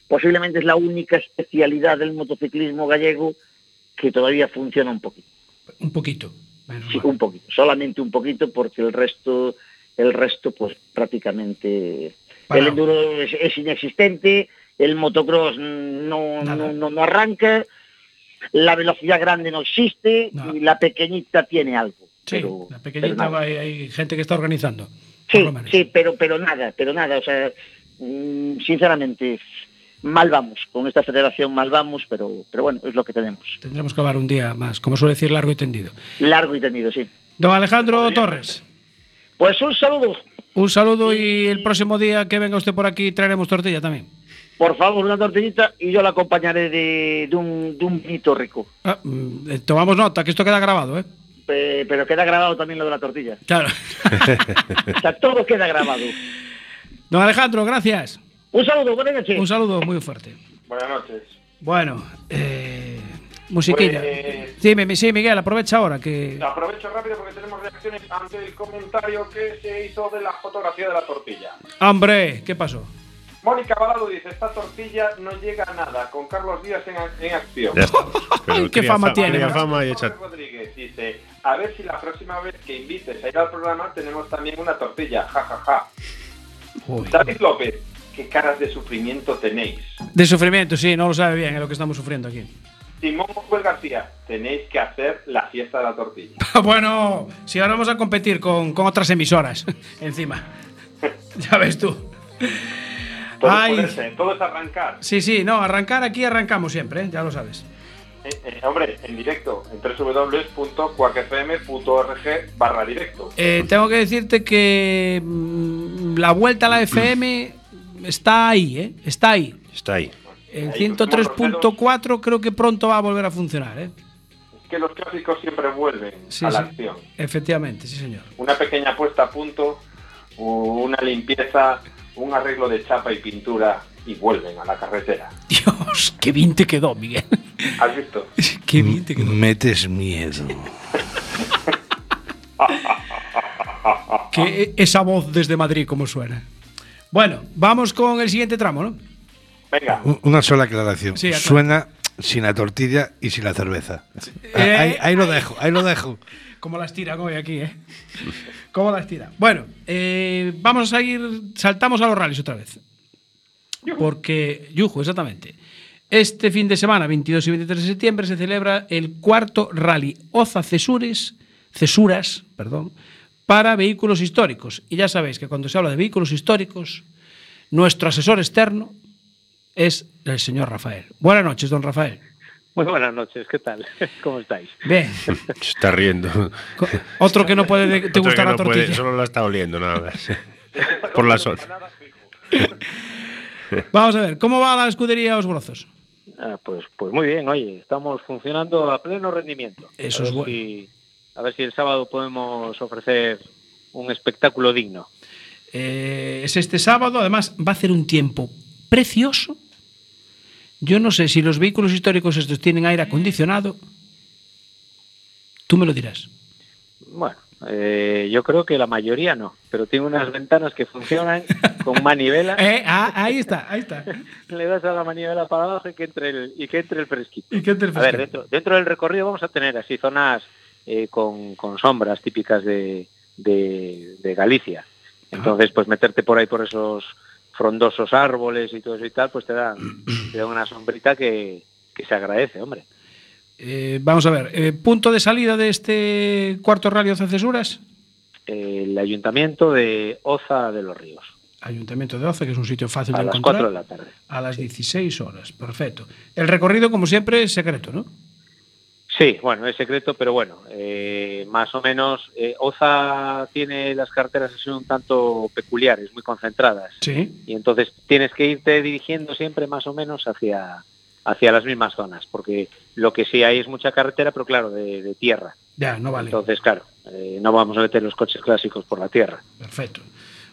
posiblemente es la única especialidad del motociclismo gallego que todavía funciona un poquito. Un poquito. Sí, un poquito, solamente un poquito, porque el resto, el resto, pues prácticamente el enduro es, es inexistente, el motocross no, no, no, no arranca, la velocidad grande no existe y la pequeñita tiene algo. Sí, pero- la pequeñita hay gente que está organizando. Sí, sí, pero, pero nada, pero nada, o sea, mm, sinceramente, mal vamos, con esta federación mal vamos, pero, pero bueno, es lo que tenemos. Tendremos que hablar un día más, como suele decir, largo y tendido. Largo y tendido, sí. Don Alejandro Torres. Pues un saludo. Un saludo y el próximo día que venga usted por aquí traeremos tortilla también. Por favor, una tortillita y yo la acompañaré de, de un, de un vinito rico. Ah, mm, eh, tomamos nota, que esto queda grabado, ¿eh? Pe- pero queda grabado también lo de la tortilla. Claro. O sea, todo queda grabado. Don Alejandro, gracias. Un saludo, buenas noches. Un saludo muy fuerte. Buenas noches. Bueno, eh, musiquilla. Pues- Sí, sí, Miguel, aprovecha ahora que... Aprovecho rápido porque tenemos reacciones ante el comentario que se hizo de la fotografía de la tortilla. ¡Hombre! ¿Qué pasó? Mónica Balado dice, esta tortilla no llega a nada, con Carlos Díaz en, en acción. Pero ¿Qué fama fa- tiene, fama y Rodríguez dice, a ver si la próxima vez que invites a ir al programa tenemos también una tortilla, ja, ja, ja. David López, qué caras de sufrimiento tenéis. De sufrimiento, sí, no lo sabe bien, es lo que estamos sufriendo aquí. Simón Manuel García, tenéis que hacer la fiesta de la tortilla. bueno, si ahora vamos a competir con, con otras emisoras encima. ya ves tú. Todo, es Ay. ponerse, todo es arrancar. Sí, sí, no, arrancar aquí arrancamos siempre, ¿eh? ya lo sabes. Eh, eh, hombre, en directo, en www.cuacfm.org barra directo. Eh, tengo que decirte que mm, la vuelta a la FM está ahí, ¿eh? Está ahí. Está ahí. El Ahí 103.4 creo que pronto va a volver a funcionar, ¿eh? Es que los clásicos siempre vuelven Sí, a la sí. acción. Efectivamente, sí, señor. Una pequeña puesta a punto, una limpieza, un arreglo de chapa y pintura y vuelven a la carretera. Dios, qué bien te quedó, Miguel. ¿Has visto? Qué bien te quedó. Metes miedo. Que esa voz desde Madrid, ¿cómo suena? Bueno, vamos con el siguiente tramo, ¿no? Venga. Una sola aclaración. Sí. Suena sin la tortilla y sin la cerveza. Eh. Ahí, ahí lo dejo, ahí lo dejo. Como las tiran hoy aquí, ¿eh? ¿Cómo las tiran? Bueno, eh, vamos a ir, saltamos a los rallies otra vez. Porque, Yuju, exactamente. Este fin de semana, 22 y 23 de septiembre, se celebra el cuarto rally Oza Cesures, Cesuras, perdón, para vehículos históricos. Y ya sabéis que cuando se habla de vehículos históricos, nuestro asesor externo es el señor Rafael. Buenas noches, don Rafael. Muy buenas noches, ¿qué tal? ¿Cómo estáis? Bien. Se está riendo. Otro que no puede de- te que la no puede, tortilla. solo la está oliendo, nada más. Por las horas. Vamos a ver, ¿cómo va la escudería Os Brozos? Ah, pues, pues muy bien, oye, estamos funcionando a pleno rendimiento. Eso a es ver bueno. si- a ver si el sábado podemos ofrecer un espectáculo digno. Eh, es este sábado, además va a hacer un tiempo precioso. Yo no sé si los vehículos históricos estos tienen aire acondicionado. Tú me lo dirás. Bueno, eh, yo creo que la mayoría no, pero tiene unas ventanas que funcionan con manivela. Eh, ah, ahí está, ahí está. Le das a la manivela para abajo y que entre el, y que entre el fresquito. Y que entre el A ver, fresquito. dentro, dentro del recorrido vamos a tener así zonas eh, con, con sombras típicas de, de- de Galicia. Entonces, pues meterte por ahí por esos frondosos árboles y todo eso y tal, pues te dan una sombrita que, que se agradece, hombre. Eh, vamos a ver, eh, punto de salida de este cuarto rally Oza Cesuras. El ayuntamiento de Oza de los Ríos, Ayuntamiento de Oza, que es un sitio fácil a de las encontrar. 4 de la tarde. A las 16 horas, perfecto. El recorrido, como siempre, es secreto, ¿no? Sí, bueno, es secreto, pero bueno, eh, más o menos eh, Oza tiene las carreteras así un tanto peculiares, muy concentradas. Sí. y entonces tienes que irte dirigiendo siempre más o menos hacia, hacia las mismas zonas, porque lo que sí hay es mucha carretera, pero claro, de, de tierra. Ya, no vale. Entonces, claro, eh, no vamos a meter los coches clásicos por la tierra. Perfecto.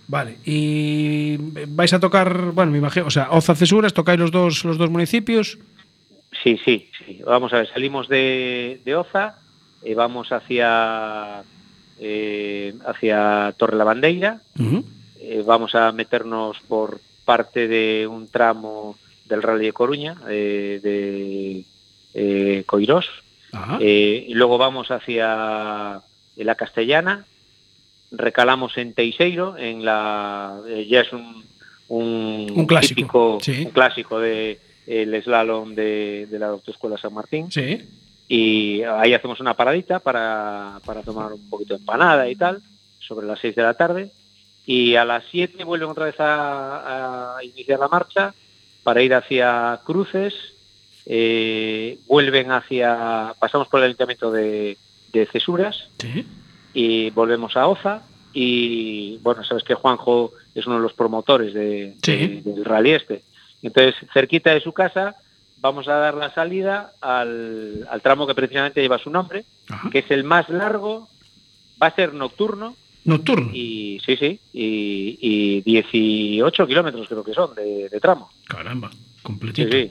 Vale, y vais a tocar, bueno, me imagino, o sea, Oza Cesuras, tocáis los dos, los dos municipios. Sí, sí, sí. Vamos a ver, salimos de, de Oza, eh, vamos hacia, eh, hacia Torre la Bandeira, eh, vamos a meternos por parte de un tramo del Rally de Coruña, eh, de Coirós, y luego vamos hacia la Castellana, recalamos en Teixeiro, en la ya es un, un, Un clásico, típico, sí. un clásico de el slalom de, de la Autoescuela San Martín. Sí. Y ahí hacemos una paradita para, para tomar un poquito de empanada y tal, sobre las 6 de la tarde. Y a las 7 vuelven otra vez a, a iniciar la marcha para ir hacia Cruces, eh, vuelven hacia, pasamos por el ayuntamiento de, de Cesuras Sí. y volvemos a Oza y bueno, sabes que Juanjo es uno de los promotores de, Sí. de- del rally este. Entonces, cerquita de su casa vamos a dar la salida al, al tramo que precisamente lleva su nombre, que es el más largo, va a ser nocturno Nocturno. y sí, sí, y, y 18 kilómetros creo que son de, de tramo. Caramba, Sí, completito. sí.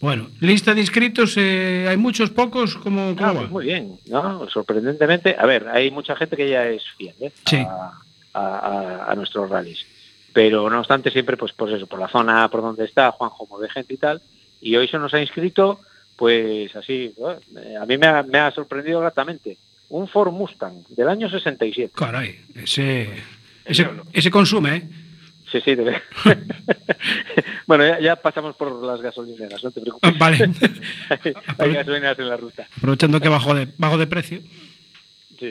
Bueno, lista de inscritos, eh, hay muchos, pocos, ¿cómo, cómo Ah, va? pues muy bien, ¿no? Sorprendentemente, a ver, hay mucha gente que ya es fiel ¿eh? Sí. a- a nuestros rallies. Pero no obstante, siempre, pues, pues eso, por la zona por donde está, Juanjo mueve gente y tal. Y hoy se nos ha inscrito, pues así, eh, a mí me ha, me ha sorprendido gratamente. Un Ford Mustang del año 67. Caray, ese, ese, ese consume, ¿eh? Sí, sí, debe. bueno, ya, ya pasamos por las gasolineras, no te preocupes. Ah, Vale, hay, hay gasolineras en la ruta. aprovechando que bajo de, bajo de precio.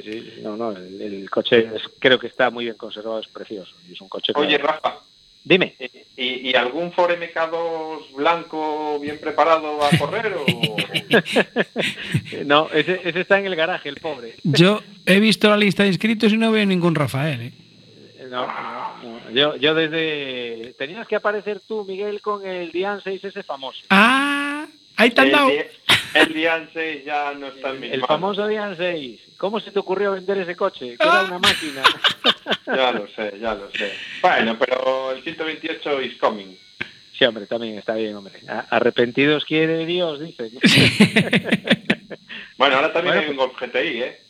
Sí, sí, no, no, el, el coche es- creo que está muy bien conservado, es precioso. y Es un coche. Oye, que- Rafa, Dime. ¿y, y algún Ford MK2 blanco bien preparado a correr o...? No, ese, ese está en el garaje, el pobre. Yo he visto la lista de inscritos y no veo ningún Rafael, ¿eh? No, no, no. Yo, yo desde... Tenías que aparecer tú, Miguel, con el Dian 6 ese famoso. Ah, ahí te han el, dado. Di- el Dian 6 ya no está en mis El manos. famoso Dian 6. ¿Cómo se te ocurrió vender ese coche? Que era una máquina. Ya lo sé, ya lo sé. Bueno, pero el 128 is coming. Sí, hombre, también está bien, hombre. Arrepentidos quiere Dios, dicen. Bueno, ahora también Bueno, hay un Golf GTI, ¿eh?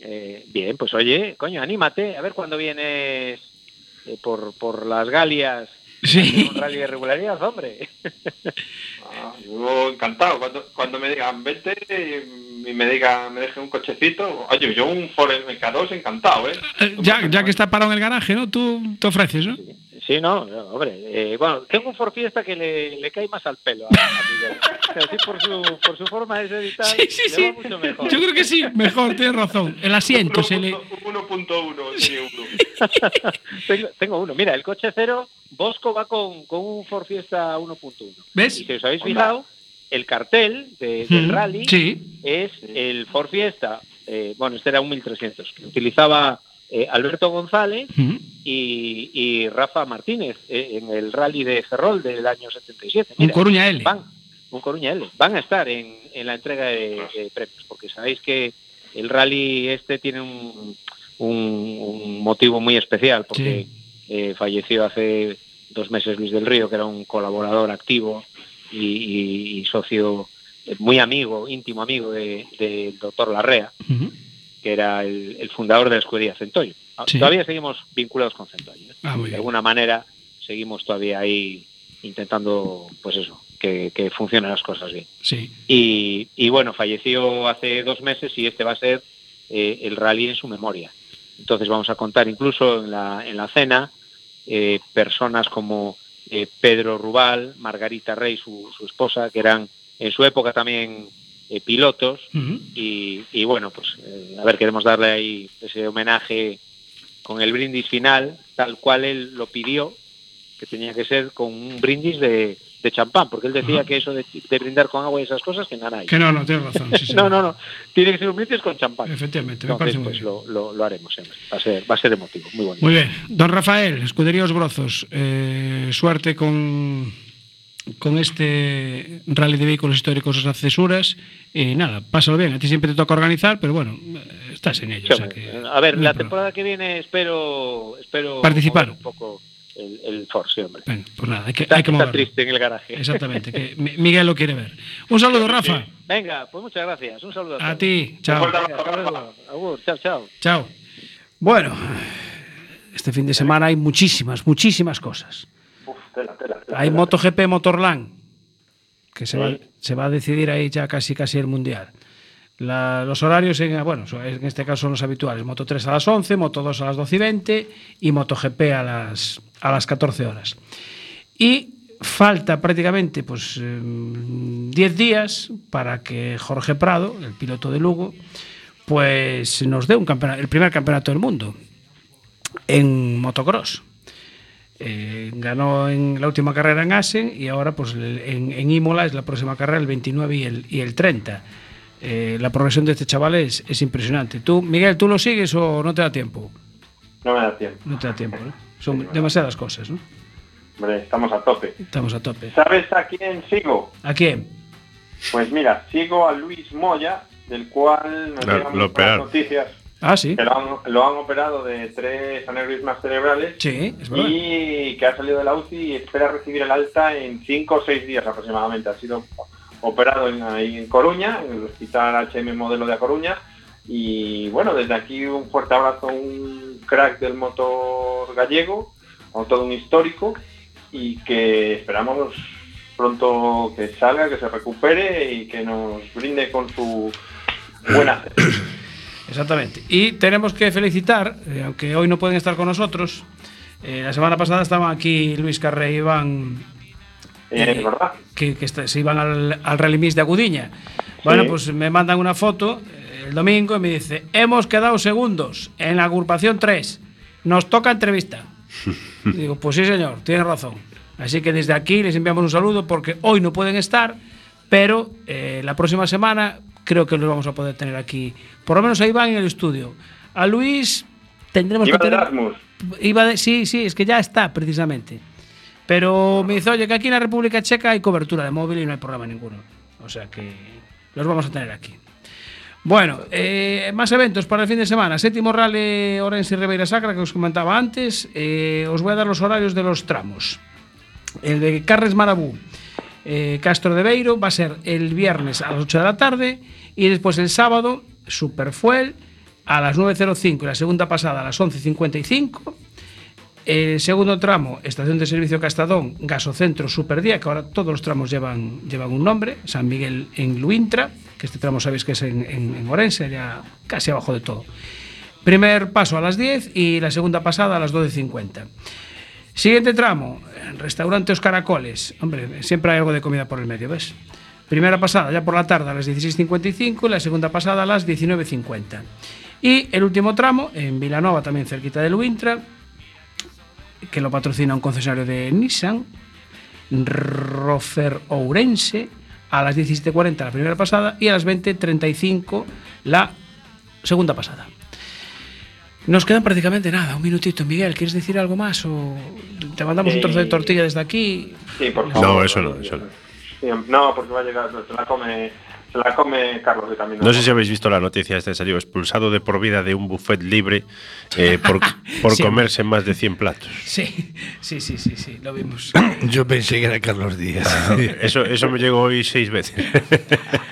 Eh, bien, pues oye, coño, anímate. A ver cuándo vienes eh, por, por las Galias Sí. un rally de regularidad, hombre. Ah, yo encantado. Cuando, cuando me digan vete y me digan me dejen un cochecito, oye, yo un Ford MK2 encantado, ¿eh? Eh, Ya, ya que está parado en el garaje, ¿no? Tú te ofreces, ¿no? Sí, no, no, hombre. eh, bueno, tengo un Ford Fiesta que le, le cae más al pelo a, sí, por su, por su forma de ser y tal, Sí, sí, le sí. va mucho mejor. Yo creo que sí, mejor, tienes razón. El asiento se le. 1.1 sería uno. tengo, tengo uno. Mira, el coche cero, Bosco va con, con un Ford Fiesta 1.1. ¿Ves? Y si os habéis fijado, el cartel de- del Mm, rally Sí. es el Ford Fiesta, eh, bueno, este era un 1300, que utilizaba eh, Alberto González y, y Rafa Martínez eh, en el rally de Ferrol del año 77. Un Coruña L. Van, un Coruña L. Van a estar en, en la entrega de, de premios, porque sabéis que el rally este tiene un, un- un motivo muy especial, porque eh, falleció hace dos meses Luis del Río, que era un colaborador activo y, y- y socio muy amigo, íntimo amigo de- del doctor Larrea. Que era el, el fundador de la escudería Centollo. Ah, Sí. Todavía seguimos vinculados con Centollo. ¿eh? Ah, de alguna manera seguimos todavía ahí intentando, pues eso, que, que funcionen las cosas bien. Sí. Y, y bueno, falleció hace dos meses y este va a ser eh, el rally en su memoria. Entonces vamos a contar incluso en la, en la cena eh, personas como Pedro Rubal, Margarita Rey, su, su esposa, que eran en su época también eh, pilotos. Y, y bueno, pues eh, a ver, queremos darle ahí ese homenaje con el brindis final, tal cual él lo pidió, que tenía que ser con un brindis de, de champán, porque él decía que eso de, de brindar con agua y esas cosas, que nada hay. Que no, no, tienes razón. Sí, sí. No, no, no. Tiene que ser un brindis con champán. Efectivamente, me Entonces, parece muy pues bien. lo, lo, lo haremos. Va a ser, va a ser emotivo, muy bonito. Muy bien. Don Rafael, Escudería Os Brozos, eh, suerte con, con este rally de vehículos históricos Os Accesuras. Y nada, pásalo bien. A ti siempre te toca organizar, pero bueno, eh, estás en ello. Sí, o sea hombre, que- a ver, no la temporada que viene espero, espero Participar. un poco el, el Ford, sí, hombre. Venga, pues nada, hay que, Está, hay que está moverlo. triste en el garaje. Exactamente, que Mi- Miguel lo quiere ver. Un saludo, Rafa. Venga, pues muchas gracias. Un saludo a, A ti. Agur, chao, chao. Chao. Bueno, este fin de semana hay muchísimas, muchísimas cosas. Hay. MotoGP Motorland, que se, va, Sí. se va a decidir ahí ya casi casi el Mundial. La- los horarios, en, bueno, son- en este caso son los habituales. Moto 3 a las 11, Moto 2 a las 12 y 20 y MotoGP a las, a las 14 horas. Y falta prácticamente pues, em, 10 días para que Jorge Prado, el piloto de Lugo, pues nos dé un campeonato, el primer campeonato del mundo en motocross. Eh, ganó en la última carrera en Asen y ahora pues en, en Imola es la próxima carrera el 29 y el, y el 30. Eh, la progresión de este chaval es, es impresionante. ¿Tú, Miguel, tú lo sigues o no te da tiempo? No me da tiempo. No te da tiempo, ¿no? Son demasiadas cosas, ¿no? Hombre, estamos a tope. Estamos a tope. ¿Sabes a quién sigo? ¿A quién? Pues mira, sigo a Luis Moya, del cual nos Lo- llegan lo noticias. Ah, sí. Que lo han, lo han operado de tres aneurismas cerebrales Sí, es verdad. y que ha salido de la UCI y espera recibir el alta en cinco o seis días aproximadamente. Ha sido operado en, ahí en Coruña, en el Hospital HM Modelo de Coruña. Y bueno, desde aquí un fuerte abrazo a un crack del motor gallego, a todo un histórico y que esperamos pronto que salga, que se recupere y que nos brinde con su buena. Exactamente. Y tenemos que felicitar, eh, aunque hoy no pueden estar con nosotros, eh, la semana pasada estaban aquí Luis Carré y Iván, Eh, que, que está- se iban al, al Rally Mix de Agudiña. Bueno, Sí. pues me mandan una foto el domingo y me dice, hemos quedado segundos en la agrupación 3, nos toca entrevista. Y digo, pues sí señor, tiene razón. Así que desde aquí les enviamos un saludo porque hoy no pueden estar, pero la próxima semana creo que los vamos a poder tener aquí. Por lo menos ahí van en el estudio. A Luis tendremos Iba que de tener... Erasmus. Iba de- sí, sí, es que ya está, precisamente. Pero me dice, oye, que aquí en la República Checa hay cobertura de móvil y no hay problema ninguno. O sea que los vamos a tener aquí. Bueno, eh, más eventos para el fin de semana. Séptimo Rally Orense y Ribeira Sacra, que os comentaba antes. Eh, os voy a dar los horarios de los tramos. El de Carres Marabú, eh, Castro de Beiro, va a ser el viernes a las 8 de la tarde. Y después el sábado, Superfuel, a las 9.05 y la segunda pasada a las 11.55. El segundo tramo, estación de servicio Castadón, Gasocentro Superdía, que ahora todos los tramos llevan, llevan un nombre, San Miguel en Luintra, que este tramo sabéis que es en, en, en Orense, ya casi abajo de todo. Primer paso a las 10 y la segunda pasada a las 12.50. Siguiente tramo, restaurante Os Caracoles. Hombre, siempre hay algo de comida por el medio, ¿ves? Primera pasada ya por la tarde a las 16.55 y la segunda pasada a las 19.50. Y el último tramo, en Vilanova, también cerquita del Wintra, que lo patrocina un concesionario de Nissan, Rofer Ourense, a las 17.40 la primera pasada y a las 20.35 la segunda pasada. Nos quedan prácticamente nada, un minutito. Miguel, ¿quieres decir algo más? ¿O te mandamos un trozo de tortilla desde aquí? Sí, por favor. No, eso no, eso no. No, porque va a llegar, se la come, se la come Carlos de camino. No sé si habéis visto la noticia, este salió expulsado de por vida de un buffet libre eh, por, por Sí. comerse más de 100 platos. Sí, sí, sí, sí, sí, lo vimos. Yo pensé que era Carlos Díaz. Eso, eso me llegó hoy seis veces.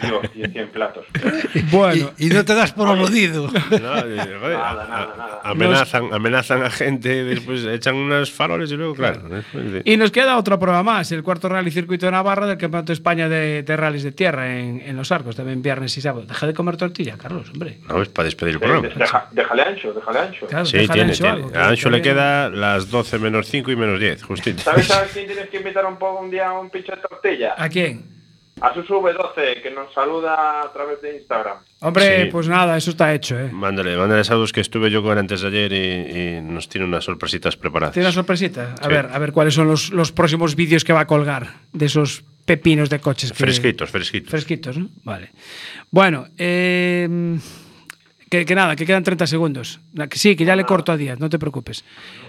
Digo, y 100 platos. Bueno, y, y no te das por aludido. No, Nada, nada, nada. amenazan, amenazan a gente, después echan unos faroles y luego, claro. de- Y nos queda otra prueba más, el cuarto rally circuito de Navarra del Campeonato de España de, de rallies de tierra en, en Los Arcos, también viernes y sábado. Deja de comer tortilla, Carlos, hombre. No, es para despedir el programa. deja- déjale ancho, déjale ancho. Claro, Sí, déjale tiene, Ancho tiene. algo, A Ancho le que- queda las 12 menos 5 y menos 10, justito. ¿Sabes a quién tienes que invitar un poco un día a un pincho de tortilla? ¿A quién? A sus V12, que nos saluda a través de Instagram. Hombre, Sí. pues nada, eso está hecho, ¿eh? Mándale, mándale saludos que estuve yo con él antes de ayer y, y nos tiene unas sorpresitas preparadas. Tiene una sorpresita. A Sí. ver, a ver cuáles son los, los próximos vídeos que va a colgar de esos pepinos de coches. que- Fresquitos, fresquitos. Fresquitos, ¿no? Vale. Bueno, eh, que, que nada, que quedan 30 segundos. Sí, que ya le corto a Díaz, no te preocupes.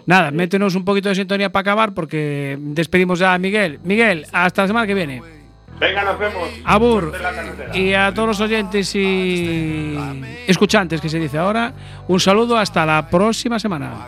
Nada, métenos un poquito de sintonía para acabar porque despedimos ya a Miguel. Miguel, hasta la semana que viene. Venga, nos vemos. Abur. Y a todos los oyentes y escuchantes que se dice ahora, un saludo hasta la próxima semana.